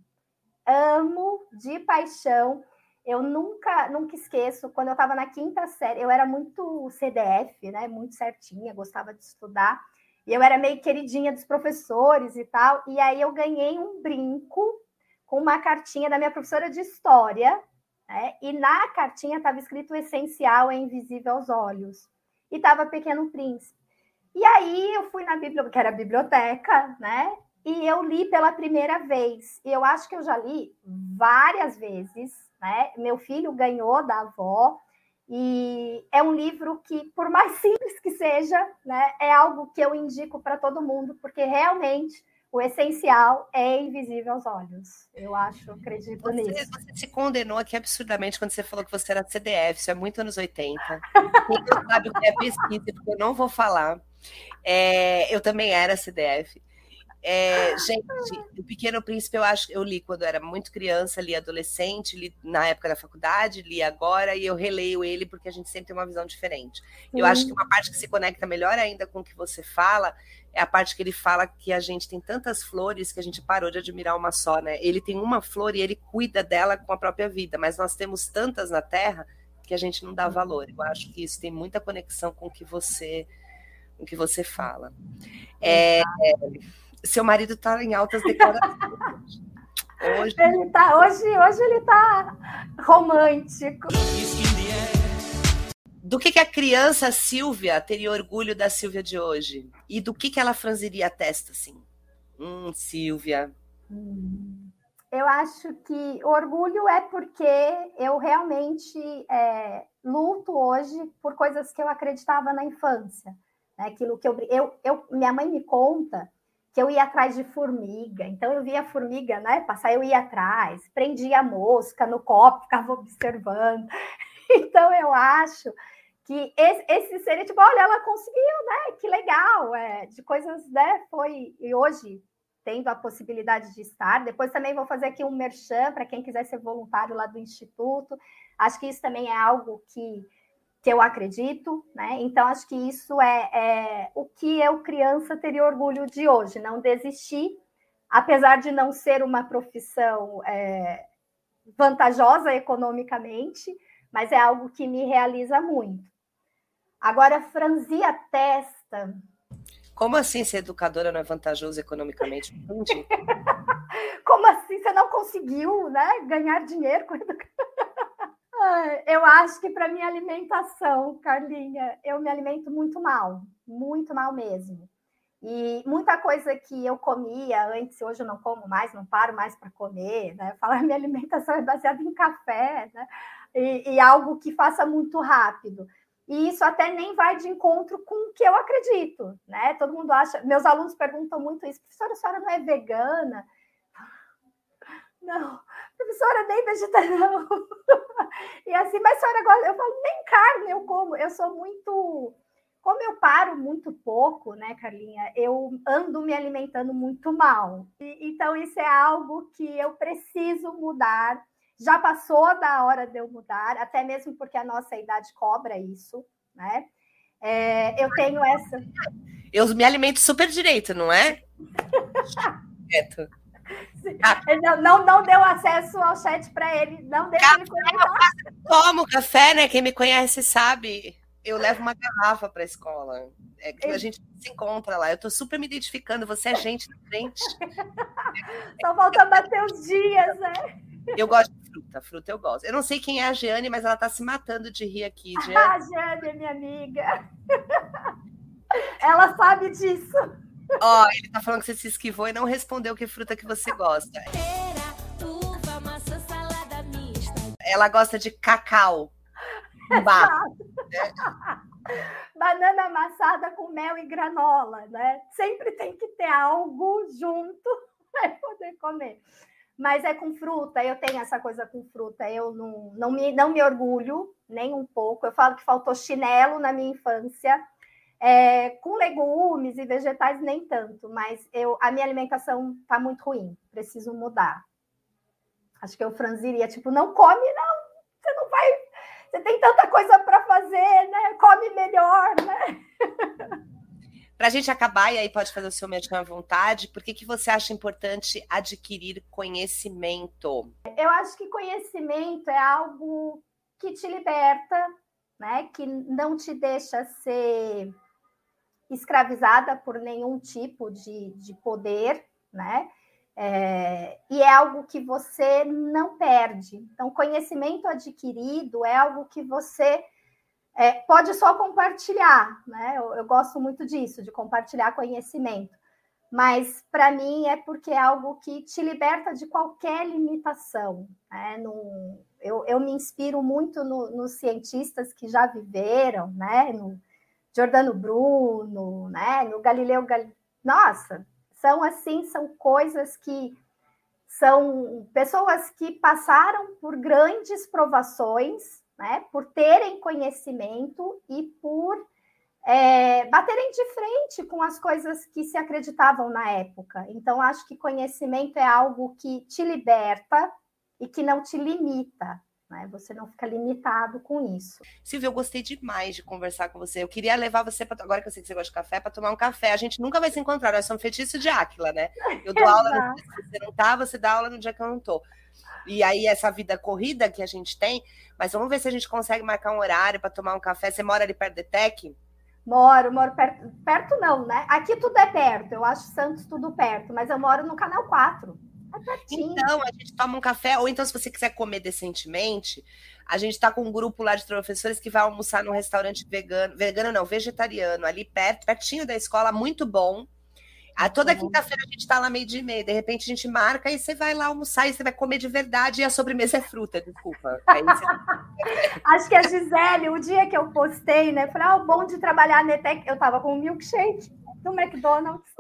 B: amo de paixão. Eu nunca, nunca esqueço, quando eu estava na quinta série, eu era muito CDF, né? Muito certinha, gostava de estudar. E eu era meio queridinha dos professores e tal. E aí eu ganhei um brinco com uma cartinha da minha professora de história, né? E na cartinha estava escrito o essencial é invisível aos olhos. E estava Pequeno Príncipe. E aí eu fui na biblioteca, que era a biblioteca, né? e eu li pela primeira vez. E eu acho que eu já li várias vezes, né? Meu filho ganhou da avó, e é um livro que, por mais simples que seja, né, é algo que eu indico para todo mundo, porque realmente o essencial é invisível aos olhos. Eu acho, acredito
A: você,
B: nisso.
A: Você se condenou aqui absurdamente quando você falou que você era CDF, isso é muito anos 80. Quem sabe o que é pesquisa, porque eu não vou falar. É, eu também era CDF. É, gente, o Pequeno Príncipe eu acho eu li quando eu era muito criança, li adolescente, li na época da faculdade, li agora e eu releio ele porque a gente sempre tem uma visão diferente. Eu uhum. acho que uma parte que se conecta melhor ainda com o que você fala é a parte que ele fala que a gente tem tantas flores que a gente parou de admirar uma só, né? Ele tem uma flor e ele cuida dela com a própria vida, mas nós temos tantas na Terra que a gente não dá valor. Eu acho que isso tem muita conexão com o que você, o que você fala. É, seu marido está em altas declarações.
B: Hoje... Ele tá, hoje, hoje ele está romântico.
A: Do que, que a criança Silvia teria orgulho da Silvia de hoje? E do que, que ela franziria a testa, assim? Hum, Silvia.
B: Hum, eu acho que orgulho é porque eu realmente é, luto hoje por coisas que eu acreditava na infância. Né? Aquilo que eu, eu, eu, minha mãe me conta que eu ia atrás de formiga. Então eu via a formiga, né? Passar, eu ia atrás, prendia a mosca no copo, ficava observando. Então eu acho que esse, esse seria tipo, olha, ela conseguiu, né? Que legal, é, de coisas, né? Foi e hoje tendo a possibilidade de estar. Depois também vou fazer aqui um merchan para quem quiser ser voluntário lá do instituto. Acho que isso também é algo que que eu acredito, né? Então, acho que isso é, é, o que eu, criança, teria orgulho de hoje, não desistir, apesar de não ser uma profissão é, vantajosa economicamente, mas é algo que me realiza muito. Agora, franzir a testa.
A: Como assim ser educadora não é vantajoso economicamente?
B: Como assim você não conseguiu né, ganhar dinheiro com educação? Eu acho que para minha alimentação, Carlinha, eu me alimento muito mal, muito mal mesmo. E muita coisa que eu comia antes, hoje eu não como mais, não paro mais para comer, né? Falar minha alimentação é baseada em café, né? E, e, algo que faça muito rápido. E isso até nem vai de encontro com o que eu acredito, né? Todo mundo acha, meus alunos perguntam muito isso, professora, a senhora não é vegana? Não, professora, nem vegetariano. e assim, mas senhora gosta, eu falo, nem carne eu como, eu sou muito. Como eu paro muito pouco, né, Carlinha, eu ando me alimentando muito mal. E, então, isso é algo que eu preciso mudar. Já passou da hora de eu mudar, até mesmo porque a nossa idade cobra isso, né? É, eu tenho essa.
A: Eu me alimento super direito, não é?
B: Direto. Não, não, não deu acesso ao chat para ele, não deixa café, ele.
A: Tomo café, né? Quem me conhece sabe. Eu levo uma garrafa para a escola. É que a gente se encontra lá. Eu estou super me identificando. Você é gente da frente.
B: Só falta bater os dias, né?
A: Eu gosto de fruta. Fruta eu gosto. Eu não sei quem é a Jeane, mas ela está se matando de rir aqui.
B: Jeane. Ah, Jeane é minha amiga. Ela sabe disso.
A: Ó, oh, ele tá falando que você se esquivou e não respondeu que fruta que você gosta. Uva, maçã. Ela gosta de cacau.
B: Banana amassada com mel e granola, né? Sempre tem que ter algo junto para poder comer. Mas é com fruta, eu tenho essa coisa com fruta, eu não, não, me, não me orgulho nem um pouco. Eu falo que faltou chinelo na minha infância é, com legumes e vegetais, nem tanto, mas eu, a minha alimentação está muito ruim, preciso mudar. Acho que eu franziria, tipo, não come, não, você não vai, você tem tanta coisa para fazer, né? Come melhor, né?
A: Para a gente acabar, e aí pode fazer o seu médico à vontade, por que, que você acha importante adquirir conhecimento?
B: Eu acho que conhecimento é algo que te liberta, né? Que não te deixa ser escravizada por nenhum tipo de, de poder, né? É, e é algo que você não perde. Então, conhecimento adquirido é algo que você é, pode só compartilhar, né? Eu, eu, gosto muito disso, de compartilhar conhecimento. Mas para mim é porque é algo que te liberta de qualquer limitação. Né? No, eu, eu, me inspiro muito no, nos cientistas que já viveram, né? No, Jordano Bruno, né? No Galileu Gal... Nossa, são assim, são coisas que são pessoas que passaram por grandes provações, né? Por terem conhecimento e por é, baterem de frente com as coisas que se acreditavam na época. Então, acho que conhecimento é algo que te liberta e que não te limita. Né? Você não fica limitado com isso.
A: Silvia, eu gostei demais de conversar com você. Eu queria levar você para agora que eu sei que você gosta de café, para tomar um café. A gente nunca vai se encontrar, nós somos feitiço de Áquila, né? Eu dou aula no dia que você não tá, você dá aula no dia que eu não tô. E aí, essa vida corrida que a gente tem, mas vamos ver se a gente consegue marcar um horário para tomar um café. Você mora ali perto do ETEC?
B: Moro, moro perto. Perto não, né? Aqui tudo é perto. Eu acho Santos tudo perto, mas eu moro no canal 4. É
A: então, a gente toma um café, ou então, se você quiser comer decentemente, a gente tá com um grupo lá de professores que vai almoçar num restaurante vegano, vegano não, vegetariano, ali perto, pertinho da escola, muito bom. A toda uhum. quinta-feira a gente está lá meio de meia, de repente a gente marca e você vai lá almoçar e você vai comer de verdade e a sobremesa é fruta, desculpa.
B: Você... Acho que a Gisele, o dia que eu postei, né, falei, ah, o bom de trabalhar na ETEC, eu tava com um milkshake do McDonald's.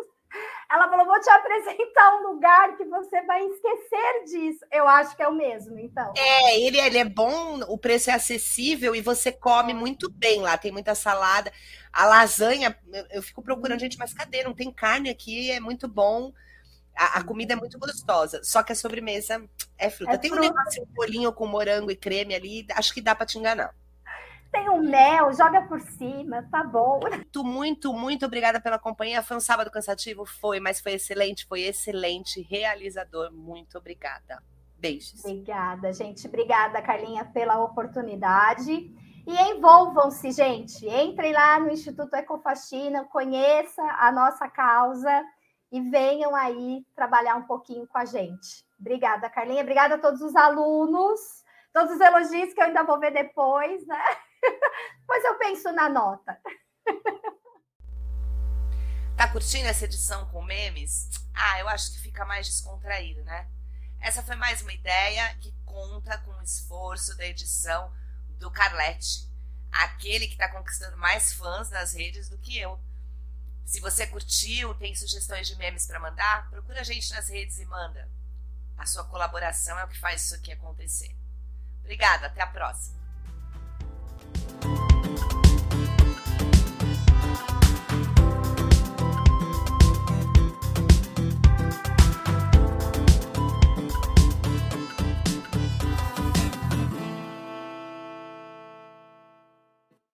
B: Ela falou: vou te apresentar um lugar que você vai esquecer disso. Eu acho que é o mesmo, então.
A: É, ele, ele é bom, o preço é acessível e você come muito bem lá. Tem muita salada. A lasanha, eu, eu fico procurando, gente, mas cadê? Não tem carne aqui, é muito bom. A, a, comida é muito gostosa, só que a sobremesa é fruta. É tem fruta. um negócio, um bolinho com morango e creme ali, acho que dá para te enganar
B: tem um mel, joga por cima, tá bom.
A: Muito, muito, muito obrigada pela companhia. Foi um sábado cansativo? Foi, mas foi excelente, foi excelente, realizador. Muito obrigada. Beijos.
B: Obrigada, gente. Obrigada, Carlinha, pela oportunidade. E envolvam-se, gente. Entrem lá no Instituto Ecofaxina, conheça a nossa causa e venham aí trabalhar um pouquinho com a gente. Obrigada, Carlinha. Obrigada a todos os alunos, todos os elogios que eu ainda vou ver depois, né? Pois eu penso na nota.
A: Tá curtindo essa edição com memes? Ah, eu acho que fica mais descontraído, né? Essa foi mais uma ideia que conta com o esforço da edição do Carlete, aquele que está conquistando mais fãs nas redes do que eu. Se você curtiu, tem sugestões de memes para mandar, procura a gente nas redes e manda. A sua colaboração é o que faz isso aqui acontecer. Obrigada, até a próxima.